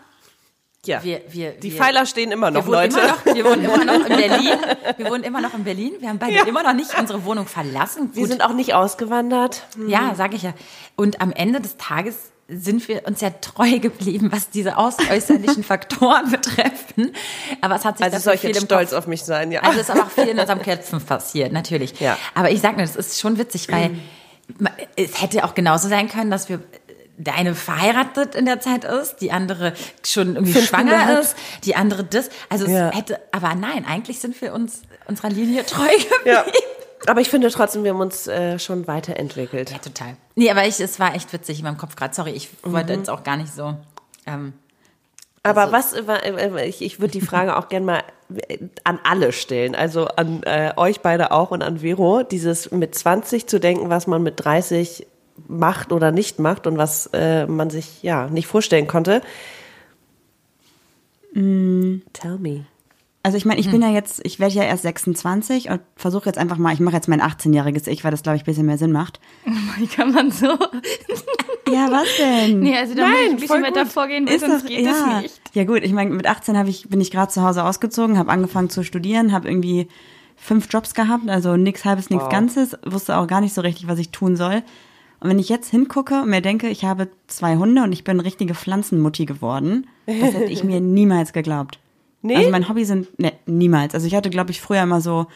Ja. Wir, wir, Die wir, Pfeiler stehen immer noch, wir Leute. Immer noch, wir wohnen immer noch in <laughs> Berlin. Wir wohnen immer noch in Berlin. Wir haben beide Ja. immer noch nicht unsere Wohnung verlassen. Wir Gut, sind auch nicht ausgewandert. ja, sage ich ja. Und am Ende des Tages sind wir uns ja treu geblieben, was diese außerlichen <laughs> Faktoren betreffen. Aber es hat sich Also dafür soll ich viel jetzt stolz Kopf, auf mich sein, ja. Also es ist aber auch viel in unserem Köpfen passiert, natürlich. Ja. Aber ich sag nur, das ist schon witzig, weil ma- es hätte auch genauso sein können, dass wir der eine verheiratet in der Zeit ist, die andere schon irgendwie Fünf Kinder schwanger hat. ist, die andere das. Also Ja. es hätte, aber nein, eigentlich sind wir uns unserer Linie treu geblieben. Ja. Aber ich finde trotzdem, wir haben uns äh, schon weiterentwickelt. Ja, total. Nee, aber ich, es war echt witzig in meinem Kopf gerade. Sorry, ich Mhm. wollte jetzt auch gar nicht so. Ähm, Aber was, äh, äh, ich, ich würde die Frage auch gerne mal äh, an alle stellen, also an äh, euch beide auch und an Vero, dieses mit 20 zu denken, was man mit 30 macht oder nicht macht und was äh, man sich ja nicht vorstellen konnte. Tell me. Also ich meine, ich bin ja jetzt, ich werde ja erst 26 und versuche jetzt einfach mal, ich mache jetzt mein 18-jähriges Ich, weil das, glaube ich, ein bisschen mehr Sinn macht. <laughs> Wie kann man so? Ja, was denn? Nee, also da muss ich ein bisschen weiter vorgehen, weil sonst geht ja. nicht. Ja gut, ich meine, mit 18 hab ich, bin ich gerade zu Hause ausgezogen, habe angefangen zu studieren, habe irgendwie fünf Jobs gehabt, also nichts halbes, nichts Ganzes, wusste auch gar nicht so richtig, was ich tun soll. Und wenn ich jetzt hingucke und mir denke, ich habe zwei Hunde und ich bin richtige Pflanzenmutti geworden, das hätte ich mir <laughs> niemals geglaubt. Nee? Also mein Hobby sind, ne, niemals. Also ich hatte, glaube ich, früher immer so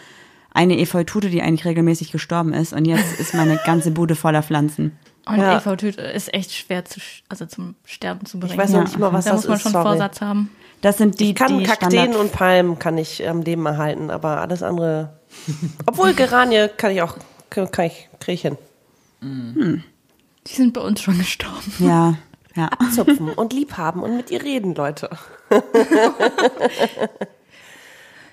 eine Efeutute, die eigentlich regelmäßig gestorben ist und jetzt ist meine <laughs> ganze Bude voller Pflanzen. Und Ja. EV-Tüte ist echt schwer zu, also zum Sterben zu bringen. Ich weiß noch nicht mal, was da das muss man ist, schon sorry. Vorsatz haben. Das sind die, Ich kann die Kakteen Standard- und Palmen kann ich am Leben erhalten, aber alles andere. <laughs> Obwohl Geranie kann ich auch, kann ich, krieg ich hin. Die sind bei uns schon gestorben. Ja, <laughs> ja. Zupfen und lieb haben und mit ihr reden, Leute. <laughs>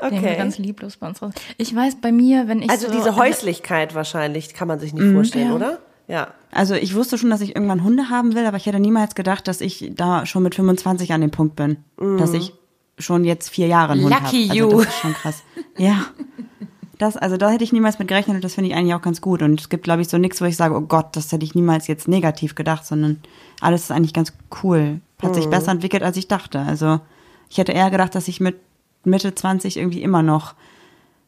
Haben wir okay. ganz lieblos bei uns raus. Ich weiß, bei mir, wenn ich Also so, diese Häuslichkeit wahrscheinlich kann man sich nicht vorstellen, Ja. oder? Ja. Also ich wusste schon, dass ich irgendwann Hunde haben will, aber ich hätte niemals gedacht, dass ich da schon mit 25 an dem Punkt bin, dass ich schon jetzt vier Jahre einen Hund habe. Lucky Also you. das ist schon krass. Ja. <laughs> Das, also da hätte ich niemals mit gerechnet und das finde ich eigentlich auch ganz gut. Und es gibt, glaube ich, so nichts, wo ich sage, oh Gott, das hätte ich niemals jetzt negativ gedacht, sondern alles ist eigentlich ganz cool. Hat sich besser entwickelt, als ich dachte. Also ich hätte eher gedacht, dass ich mit Mitte 20 irgendwie immer noch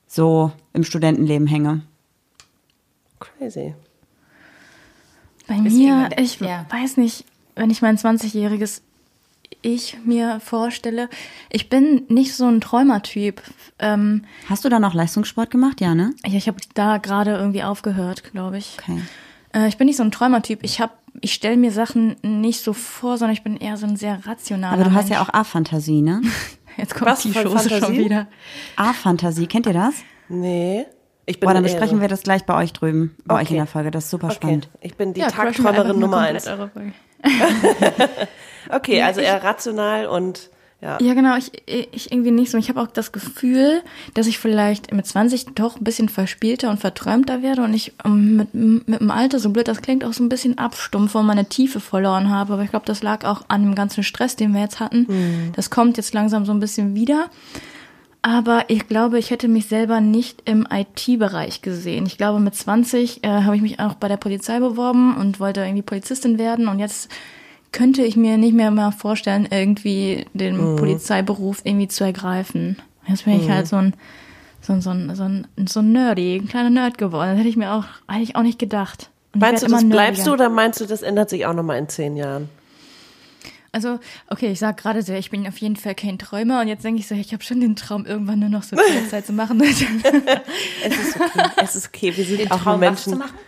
so im Studentenleben hänge. Crazy. Bei mir, ich ja. weiß nicht, wenn ich mein 20-jähriges Ich mir vorstelle, ich bin nicht so ein Träumertyp. Ähm, Hast du da noch Leistungssport gemacht? Ja, ne? ja, ich habe da gerade irgendwie aufgehört, glaube ich. Okay. Äh, ich bin nicht so ein Träumertyp. Ich habe, ich stelle mir Sachen nicht so vor, sondern ich bin eher so ein sehr rationaler Aber du hast Mensch. ja auch A-Fantasie, ne? <laughs> Jetzt kommt Was die für Chose schon wieder. A-Fantasie, kennt ihr das? Nee. Ich bin Boah, dann besprechen wir das gleich bei euch drüben, bei euch Okay. in der Folge. Das ist super Okay. spannend. Ich bin die Ja, Tagträumerin Nummer eins. <laughs> Okay, also eher rational und ja. Ja, genau, ich, ich irgendwie nicht so. Ich habe auch das Gefühl, dass ich vielleicht mit 20 doch ein bisschen verspielter und verträumter werde und ich ähm, mit, mit dem Alter, so blöd das klingt, auch so ein bisschen abstumpfe und meine Tiefe verloren habe. Aber ich glaube, das lag auch an dem ganzen Stress, den wir jetzt hatten. Das kommt jetzt langsam so ein bisschen wieder. Aber ich glaube, ich hätte mich selber nicht im IT-Bereich gesehen. Ich glaube, mit 20 äh, habe ich mich auch bei der Polizei beworben und wollte irgendwie Polizistin werden. Und jetzt könnte ich mir nicht mehr mal vorstellen, irgendwie den Polizeiberuf irgendwie zu ergreifen. Jetzt bin ich halt so ein, so ein, so ein, so ein, so ein Nerdy, ein kleiner Nerd geworden. Das hätte ich mir auch, hätte ich auch nicht gedacht. Und Meinst du, das immer bleibst du nerdiger. oder meinst du, das ändert sich auch nochmal in zehn Jahren? Also, okay, ich sag gerade sehr, ich bin auf jeden Fall kein Träumer und jetzt denke ich so, ich habe schon den Traum, irgendwann nur noch so Teilzeit zu machen. <laughs> Es ist okay, es ist okay, wir sind Den auch Traum was zu Menschen. machen?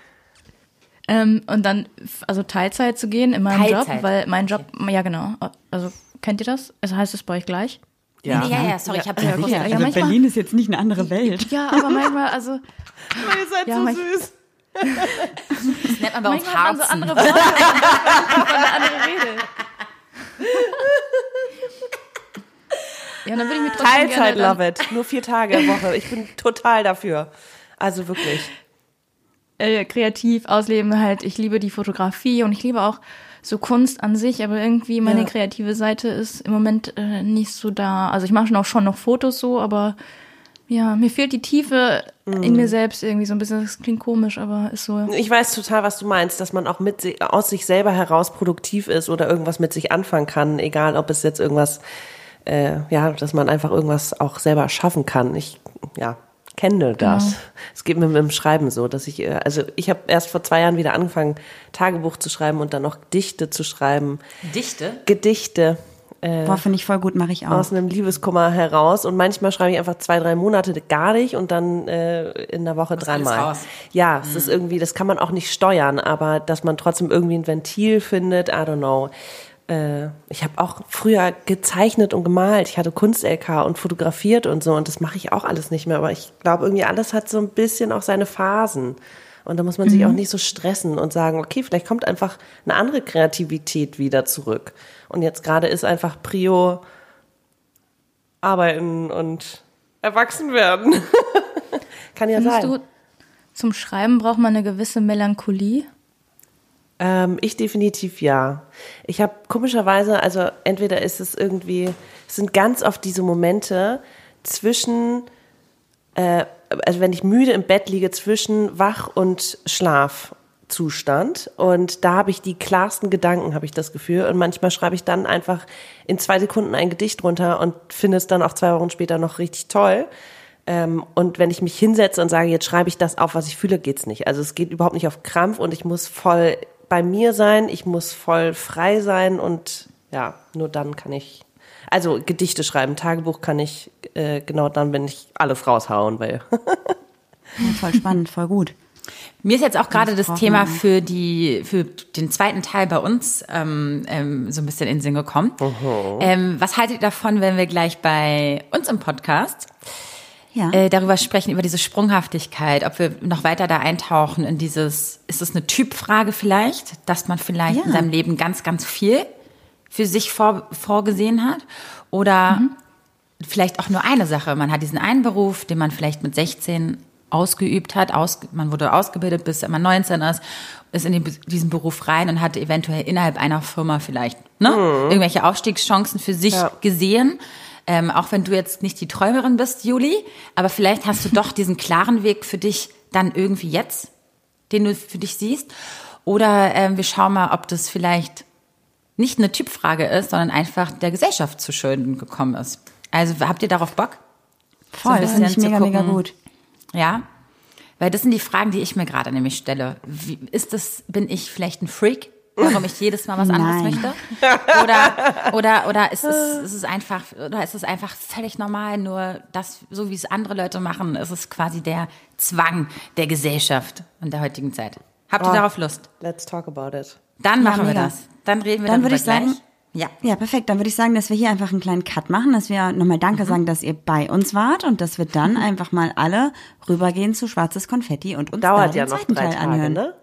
ähm, und dann, also Teilzeit zu gehen in meinem Teilzeit. Job, weil mein Job, ja genau, also kennt ihr das? Also heißt es bei euch gleich? Ja, ja, ja, sorry, ich habe ja, okay. ja, Ja, manchmal- Berlin ist jetzt nicht eine andere Welt. Ja, aber manchmal, also <laughs> Ihr seid Ja, so mein- süß. das nennt man bei uns manchmal hat man so Harzen. andere Worte <laughs> und eine andere Rede. Ja, dann würde ich mir trotzdem Teilzeit, gerne love it. Nur vier Tage in Woche. Ich bin total dafür. Also wirklich. äh, kreativ ausleben halt. Ich liebe die Fotografie und ich liebe auch so Kunst an sich, aber irgendwie meine Ja. kreative Seite ist im Moment äh, nicht so da. Also ich mache schon auch schon noch Fotos so, aber ja, mir fehlt die Tiefe in mir selbst irgendwie so ein bisschen. Das klingt komisch, aber ist so. Ich weiß total, was du meinst, dass man auch mit aus sich selber heraus produktiv ist oder irgendwas mit sich anfangen kann, egal ob es jetzt irgendwas, äh, ja, dass man einfach irgendwas auch selber schaffen kann. Ich, ja, kenne das. Es geht mir mit dem Schreiben so, dass ich, äh, also ich habe erst vor zwei Jahren wieder angefangen, Tagebuch zu schreiben und dann noch Gedichte zu schreiben. Dichte. Gedichte. Boah, finde ich voll gut, mache ich auch. aus einem Liebeskummer heraus und manchmal schreibe ich einfach zwei, drei Monate gar nicht und dann äh, in der Woche dreimal. raus. Ja, es ist irgendwie, das kann man auch nicht steuern, aber dass man trotzdem irgendwie ein Ventil findet, I don't know. Äh, ich habe auch früher gezeichnet und gemalt. Ich hatte Kunst-LK und fotografiert und so und das mache ich auch alles nicht mehr, aber ich glaube irgendwie alles hat so ein bisschen auch seine Phasen. Und da muss man sich auch nicht so stressen und sagen, okay, vielleicht kommt einfach eine andere Kreativität wieder zurück. Und jetzt gerade ist einfach Prio arbeiten und erwachsen werden. <laughs> Kann ja Findest sein. du, zum Schreiben braucht man eine gewisse Melancholie? Ähm, ich definitiv ja. Ich habe komischerweise, also entweder ist es irgendwie, es sind ganz oft diese Momente zwischen, äh, also wenn ich müde im Bett liege, zwischen Wach- und Schlafzustand. Und da habe ich die klarsten Gedanken, habe ich das Gefühl. Und manchmal schreibe ich dann einfach in zwei Sekunden ein Gedicht runter und finde es dann auch zwei Wochen später noch richtig toll. Ähm, und wenn ich mich hinsetze und sage, jetzt schreibe ich das auf, was ich fühle, geht's nicht. Also es geht überhaupt nicht auf Krampf und ich muss voll bei mir sein, ich muss voll frei sein und ja, nur dann kann ich, also Gedichte schreiben, Tagebuch kann ich äh, genau dann, wenn ich alles raushauen will. <laughs> Ja, voll spannend, voll gut. Mir ist jetzt auch gerade das Thema für die für den zweiten Teil bei uns ähm, ähm, so ein bisschen in den Sinn gekommen. Ähm, was haltet ihr davon, wenn wir gleich bei uns im Podcast Ja. äh, darüber sprechen, über diese Sprunghaftigkeit, ob wir noch weiter da eintauchen in dieses, ist es eine Typfrage vielleicht, dass man vielleicht Ja. in seinem Leben ganz, ganz viel für sich vor, vorgesehen hat oder vielleicht auch nur eine Sache. Man hat diesen einen Beruf, den man vielleicht mit 16 ausgeübt hat, aus, man wurde ausgebildet, bis man 19 ist, ist in den, diesen Beruf rein und hat eventuell innerhalb einer Firma vielleicht ne, irgendwelche Aufstiegschancen für sich Ja. gesehen. Ähm, auch wenn du jetzt nicht die Träumerin bist, Juli, aber vielleicht hast du doch diesen klaren Weg für dich dann irgendwie jetzt, den du für dich siehst. Oder ähm, wir schauen mal, ob das vielleicht nicht eine Typfrage ist, sondern einfach der Gesellschaft zu Schulden gekommen ist. Also habt ihr darauf Bock? So ein Voll, finde ich bisschen zu mega, mega gucken. gut. Ja, weil das sind die Fragen, die ich mir gerade nämlich stelle. Wie, ist das, bin ich vielleicht ein Freak, warum ich jedes Mal was anderes Nein. möchte? Oder, oder, oder ist es, ist es einfach, oder ist es einfach völlig normal, nur das, so wie es andere Leute machen, ist es quasi der Zwang der Gesellschaft in der heutigen Zeit. Habt ihr Oh. darauf Lust? Let's talk about it. Dann Ja, machen wir mega. das. Dann reden wir Dann darüber würde ich sagen, gleich. Ja. Ja, perfekt. Dann würde ich sagen, dass wir hier einfach einen kleinen Cut machen, dass wir nochmal Danke sagen, dass ihr bei uns wart und dass wir dann einfach mal alle rübergehen zu Schwarzes Konfetti und uns Dauert da den ja noch drei Teil Tage, anhören. ne?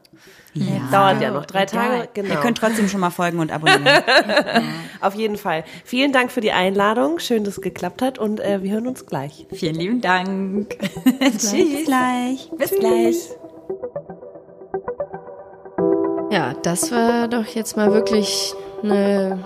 Ja. Dauert ja noch drei Tage, genau. Ihr könnt trotzdem schon mal folgen und abonnieren. <laughs> Auf jeden Fall. Vielen Dank für die Einladung. Schön, dass es geklappt hat und äh, wir hören uns gleich. Vielen lieben Dank. <laughs> Bis gleich. Bis gleich. Ja, das war doch jetzt mal wirklich eine